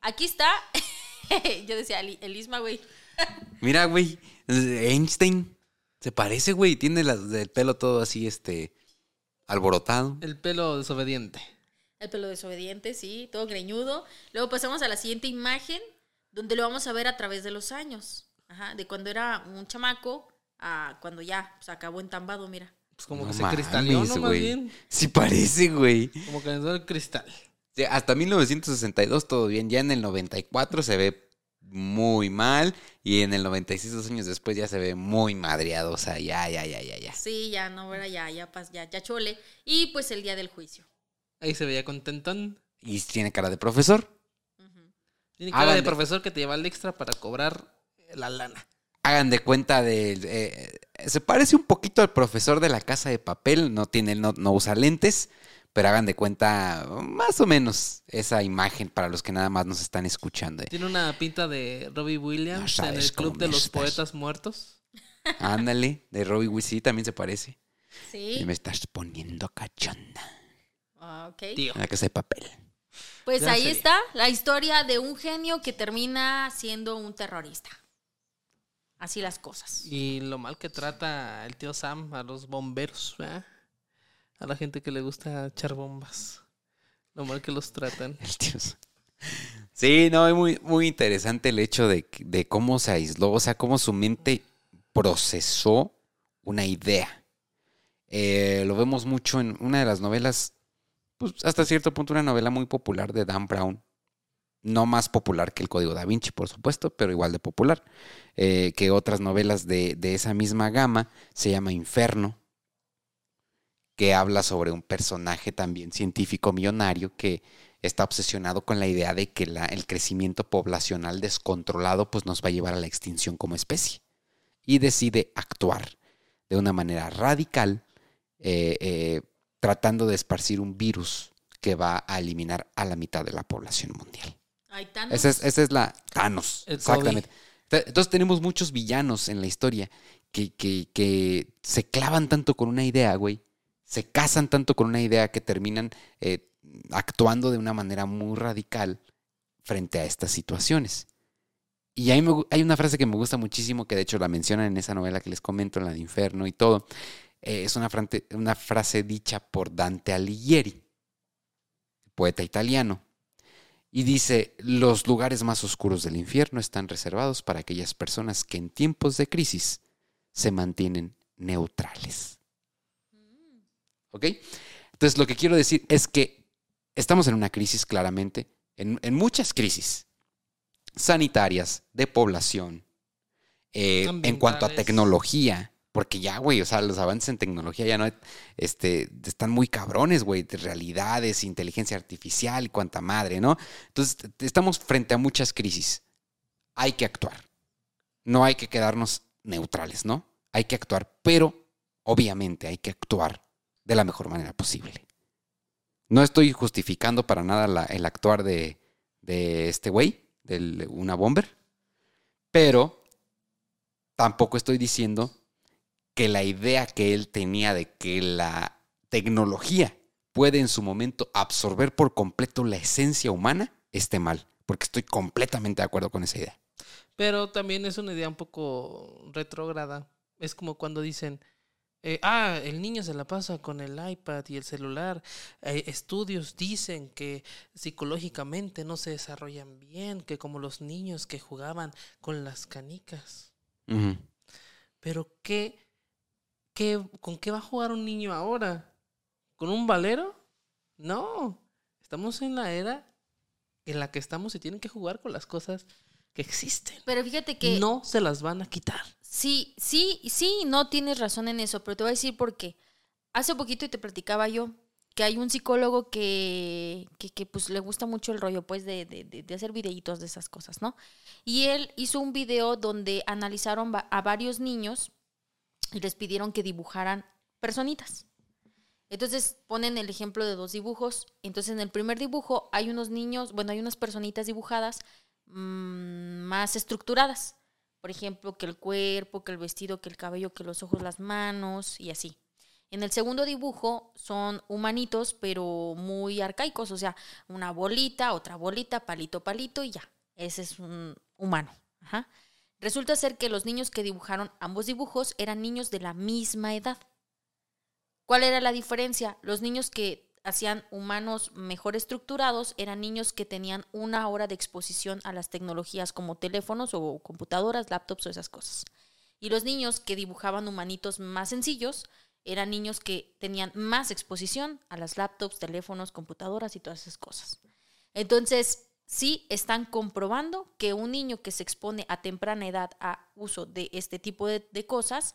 aquí está. [laughs] Yo decía, el, el Isma, güey. Mira, güey, Einstein se parece, güey. Tiene las, el pelo todo así, este, alborotado. El pelo desobediente. El pelo desobediente, sí, todo greñudo. Luego pasamos a la siguiente imagen, donde lo vamos a ver a través de los años. Ajá, de cuando era un chamaco a cuando ya se acabó entambado, mira. Pues como No que se mames, cristalió, ¿no? Más bien. Sí parece, güey. Como que le dio el cristal. Sí, hasta 1962 todo bien. Ya en el 94 se ve muy mal. Y en el 96, dos años después, ya se ve muy madreado. O sea, ya, ya, ya, ya, ya. Sí, ya no era ya, ya, pas- ya, ya chole. Y pues el día del juicio. Ahí se veía contentón. Y tiene cara de profesor. Tiene cara Hagan de profesor que te lleva el extra para cobrar la lana. Hagan de cuenta de... eh, se parece un poquito al profesor de la casa de papel. No tiene, no, no usa lentes. Pero hagan de cuenta más o menos esa imagen para los que nada más nos están escuchando. Tiene una pinta de Robbie No Williams en el Club de los estás. Poetas Muertos. Ándale, de Robbie Williams. Sí, también se parece. Sí. Y me estás poniendo cachonda. Ah, ok. Tío. La casa de papel. Pues ahí está la historia de un genio que termina siendo un terrorista. Así las cosas. Y lo mal que trata el tío Sam a los bomberos, ¿verdad? A la gente que le gusta echar bombas. Lo mal que los tratan. [laughs] El Dios. Sí, no, es muy, muy interesante el hecho de, que- de cómo se aisló, o sea, cómo su mente procesó una idea. Eh, lo vemos mucho en una de las novelas, pues hasta cierto punto una novela muy popular de Dan Brown. No más popular que el Código da Vinci, por supuesto, pero igual de popular. eh, que otras novelas de, de esa misma gama. Se llama Inferno, que habla sobre un personaje también científico millonario que está obsesionado con la idea de que la- el crecimiento poblacional descontrolado pues, nos va a llevar a la extinción como especie. Y decide actuar de una manera radical, eh, eh, tratando de esparcir un virus que va a eliminar a la mitad de la población mundial. Están. Esa es, esa es la Thanos. El exactamente. Te- Entonces tenemos muchos villanos en la historia que, que, que se clavan tanto con una idea, güey. Se casan tanto con una idea que terminan eh, actuando de una manera muy radical frente a estas situaciones. Y ahí me gu- hay una frase que me gusta muchísimo, que de hecho la mencionan en esa novela que les comento, en la de Inferno y todo. Eh, es una, frante- una frase dicha por Dante Alighieri, poeta italiano. Y dice, los lugares más oscuros del infierno están reservados para aquellas personas que en tiempos de crisis se mantienen neutrales. ¿Ok? Entonces lo que quiero decir es que estamos en una crisis claramente, en, en muchas crisis sanitarias, de población, eh, en cuanto a tecnología, porque ya, güey, o sea, los avances en tecnología ya no este, están muy cabrones, güey, de realidades, inteligencia artificial y cuanta madre, ¿no? Entonces, estamos frente a muchas crisis. Hay que actuar. No hay que quedarnos neutrales, ¿no? Hay que actuar, pero obviamente hay que actuar de la mejor manera posible. No estoy justificando para nada el actuar de, de este güey, de una bomber, pero tampoco estoy diciendo que la idea que él tenía de que la tecnología puede en su momento absorber por completo la esencia humana esté mal, porque estoy completamente de acuerdo con esa idea. Pero también es una idea un poco retrógrada. Es como cuando dicen, eh, ah, el niño se la pasa con el iPad y el celular. Eh, estudios dicen que psicológicamente no se desarrollan bien, que como los niños que jugaban con las canicas. Pero ¿qué, qué, ¿con qué va a jugar un niño ahora? ¿Con un valero? No. Estamos en la era en la que estamos y tienen que jugar con las cosas que existen. Pero fíjate que No se las van a quitar. sí, sí, sí, no tienes razón en eso, pero te voy a decir por qué. Hace poquito y te platicaba yo que hay un psicólogo que, que, que, pues le gusta mucho el rollo pues de, de, de- hacer videitos de esas cosas, ¿no? Y él hizo un video donde analizaron a varios niños y les pidieron que dibujaran personitas. Entonces ponen el ejemplo de dos dibujos. Entonces en el primer dibujo hay unos niños, bueno, hay unas personitas dibujadas mm, más estructuradas. Por ejemplo, que el cuerpo, que el vestido, que el cabello, que los ojos, las manos y así. En el segundo dibujo son humanitos, pero muy arcaicos, o sea, una bolita, otra bolita, palito, palito y ya. Ese es un humano. Resulta ser que los niños que dibujaron ambos dibujos eran niños de la misma edad. ¿Cuál era la diferencia? Los niños que hacían humanos mejor estructurados eran niños que tenían una hora de exposición a las tecnologías como teléfonos o computadoras, laptops o esas cosas. Y los niños que dibujaban humanitos más sencillos eran niños que tenían más exposición a las laptops, teléfonos, computadoras y todas esas cosas. Entonces, sí están comprobando que un niño que se expone a temprana edad a uso de este tipo de, de cosas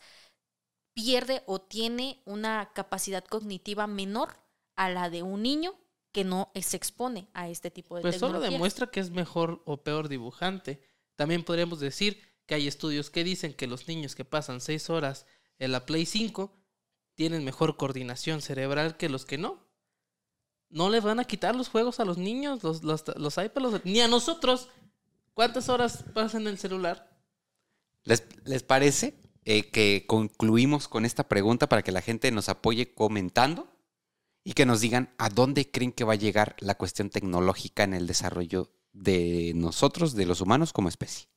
pierde o tiene una capacidad cognitiva menor a la de un niño que no se expone a este tipo de pues solo demuestra que es mejor o peor dibujante. También podríamos decir que hay estudios que dicen que los niños que pasan seis horas en la Play 5 tienen mejor coordinación cerebral que los que no. No les van a quitar los juegos a los niños, los, los, los iPads, ni a nosotros. ¿Cuántas horas pasan en el celular? ¿Les, les parece eh, que concluimos con esta pregunta para que la gente nos apoye comentando y que nos digan a dónde creen que va a llegar la cuestión tecnológica en el desarrollo de nosotros, de los humanos como especie.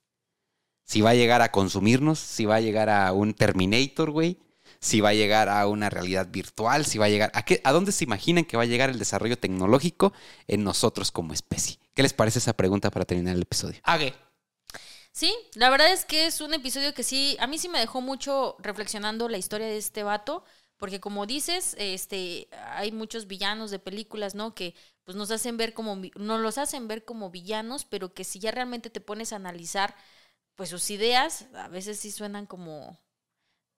Si va a llegar a consumirnos, si va a llegar a un Terminator, güey, si va a llegar a una realidad virtual, si va a llegar a qué, a dónde se imaginan que va a llegar el desarrollo tecnológico en nosotros como especie. ¿Qué les parece esa pregunta para terminar el episodio? Hague. Sí, la verdad es que es un episodio que sí, a mí sí me dejó mucho reflexionando la historia de este vato, porque como dices, este, hay muchos villanos de películas, ¿no? Que pues nos hacen ver como, no los hacen ver como villanos, pero que si ya realmente te pones a analizar, pues sus ideas a veces sí suenan como,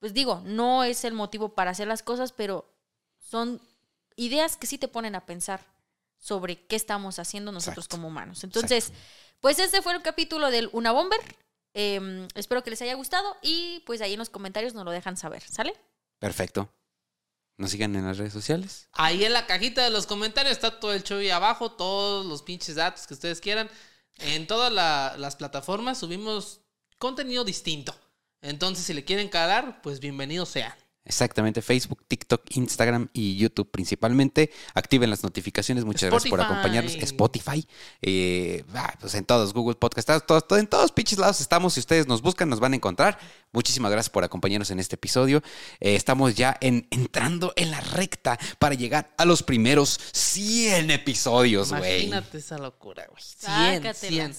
pues digo, no es el motivo para hacer las cosas, pero son ideas que sí te ponen a pensar sobre qué estamos haciendo nosotros como humanos. Entonces, pues este fue el capítulo del Una Bomber. Em, espero que les haya gustado y pues ahí en los comentarios nos lo dejan saber, ¿sale? Perfecto. ¿Nos sigan en las redes sociales? Ahí en la cajita de los comentarios está todo el show y abajo, todos los pinches datos que ustedes quieran. En todas las plataformas subimos contenido distinto. Entonces, si le quieren calar, pues bienvenidos sean. Exactamente, Facebook, TikTok, Instagram y YouTube principalmente. Activen las notificaciones. Muchas gracias por acompañarnos. Spotify, eh, ah, pues en todos, Google Podcast, todos, en todos pinches lados estamos. Si ustedes nos buscan, nos van a encontrar. Muchísimas gracias por acompañarnos en este episodio. Eh, estamos ya en, entrando en la recta para llegar a los primeros 100 episodios, güey. Imagínate esa locura, güey. 100, 100.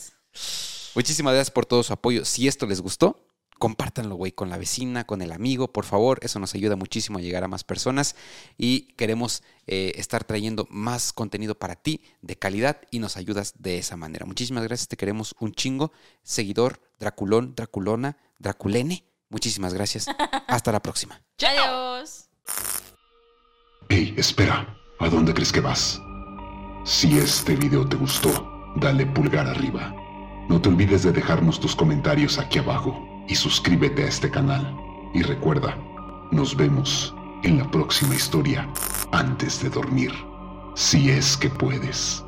Muchísimas gracias por todo su apoyo. Si esto les gustó, compártanlo, güey, con la vecina, con el amigo, por favor. Eso nos ayuda muchísimo a llegar a más personas y queremos eh, estar trayendo más contenido para ti de calidad y nos ayudas de esa manera. Muchísimas gracias, te queremos un chingo. Seguidor, Draculón, Draculona, Draculene. Muchísimas gracias. [laughs] Hasta la próxima. Adiós. Hey, espera. ¿A dónde crees que vas? Si este video te gustó, dale pulgar arriba. No te olvides de dejarnos tus comentarios aquí abajo y suscríbete a este canal. Y recuerda, nos vemos en la próxima historia antes de dormir, si es que puedes.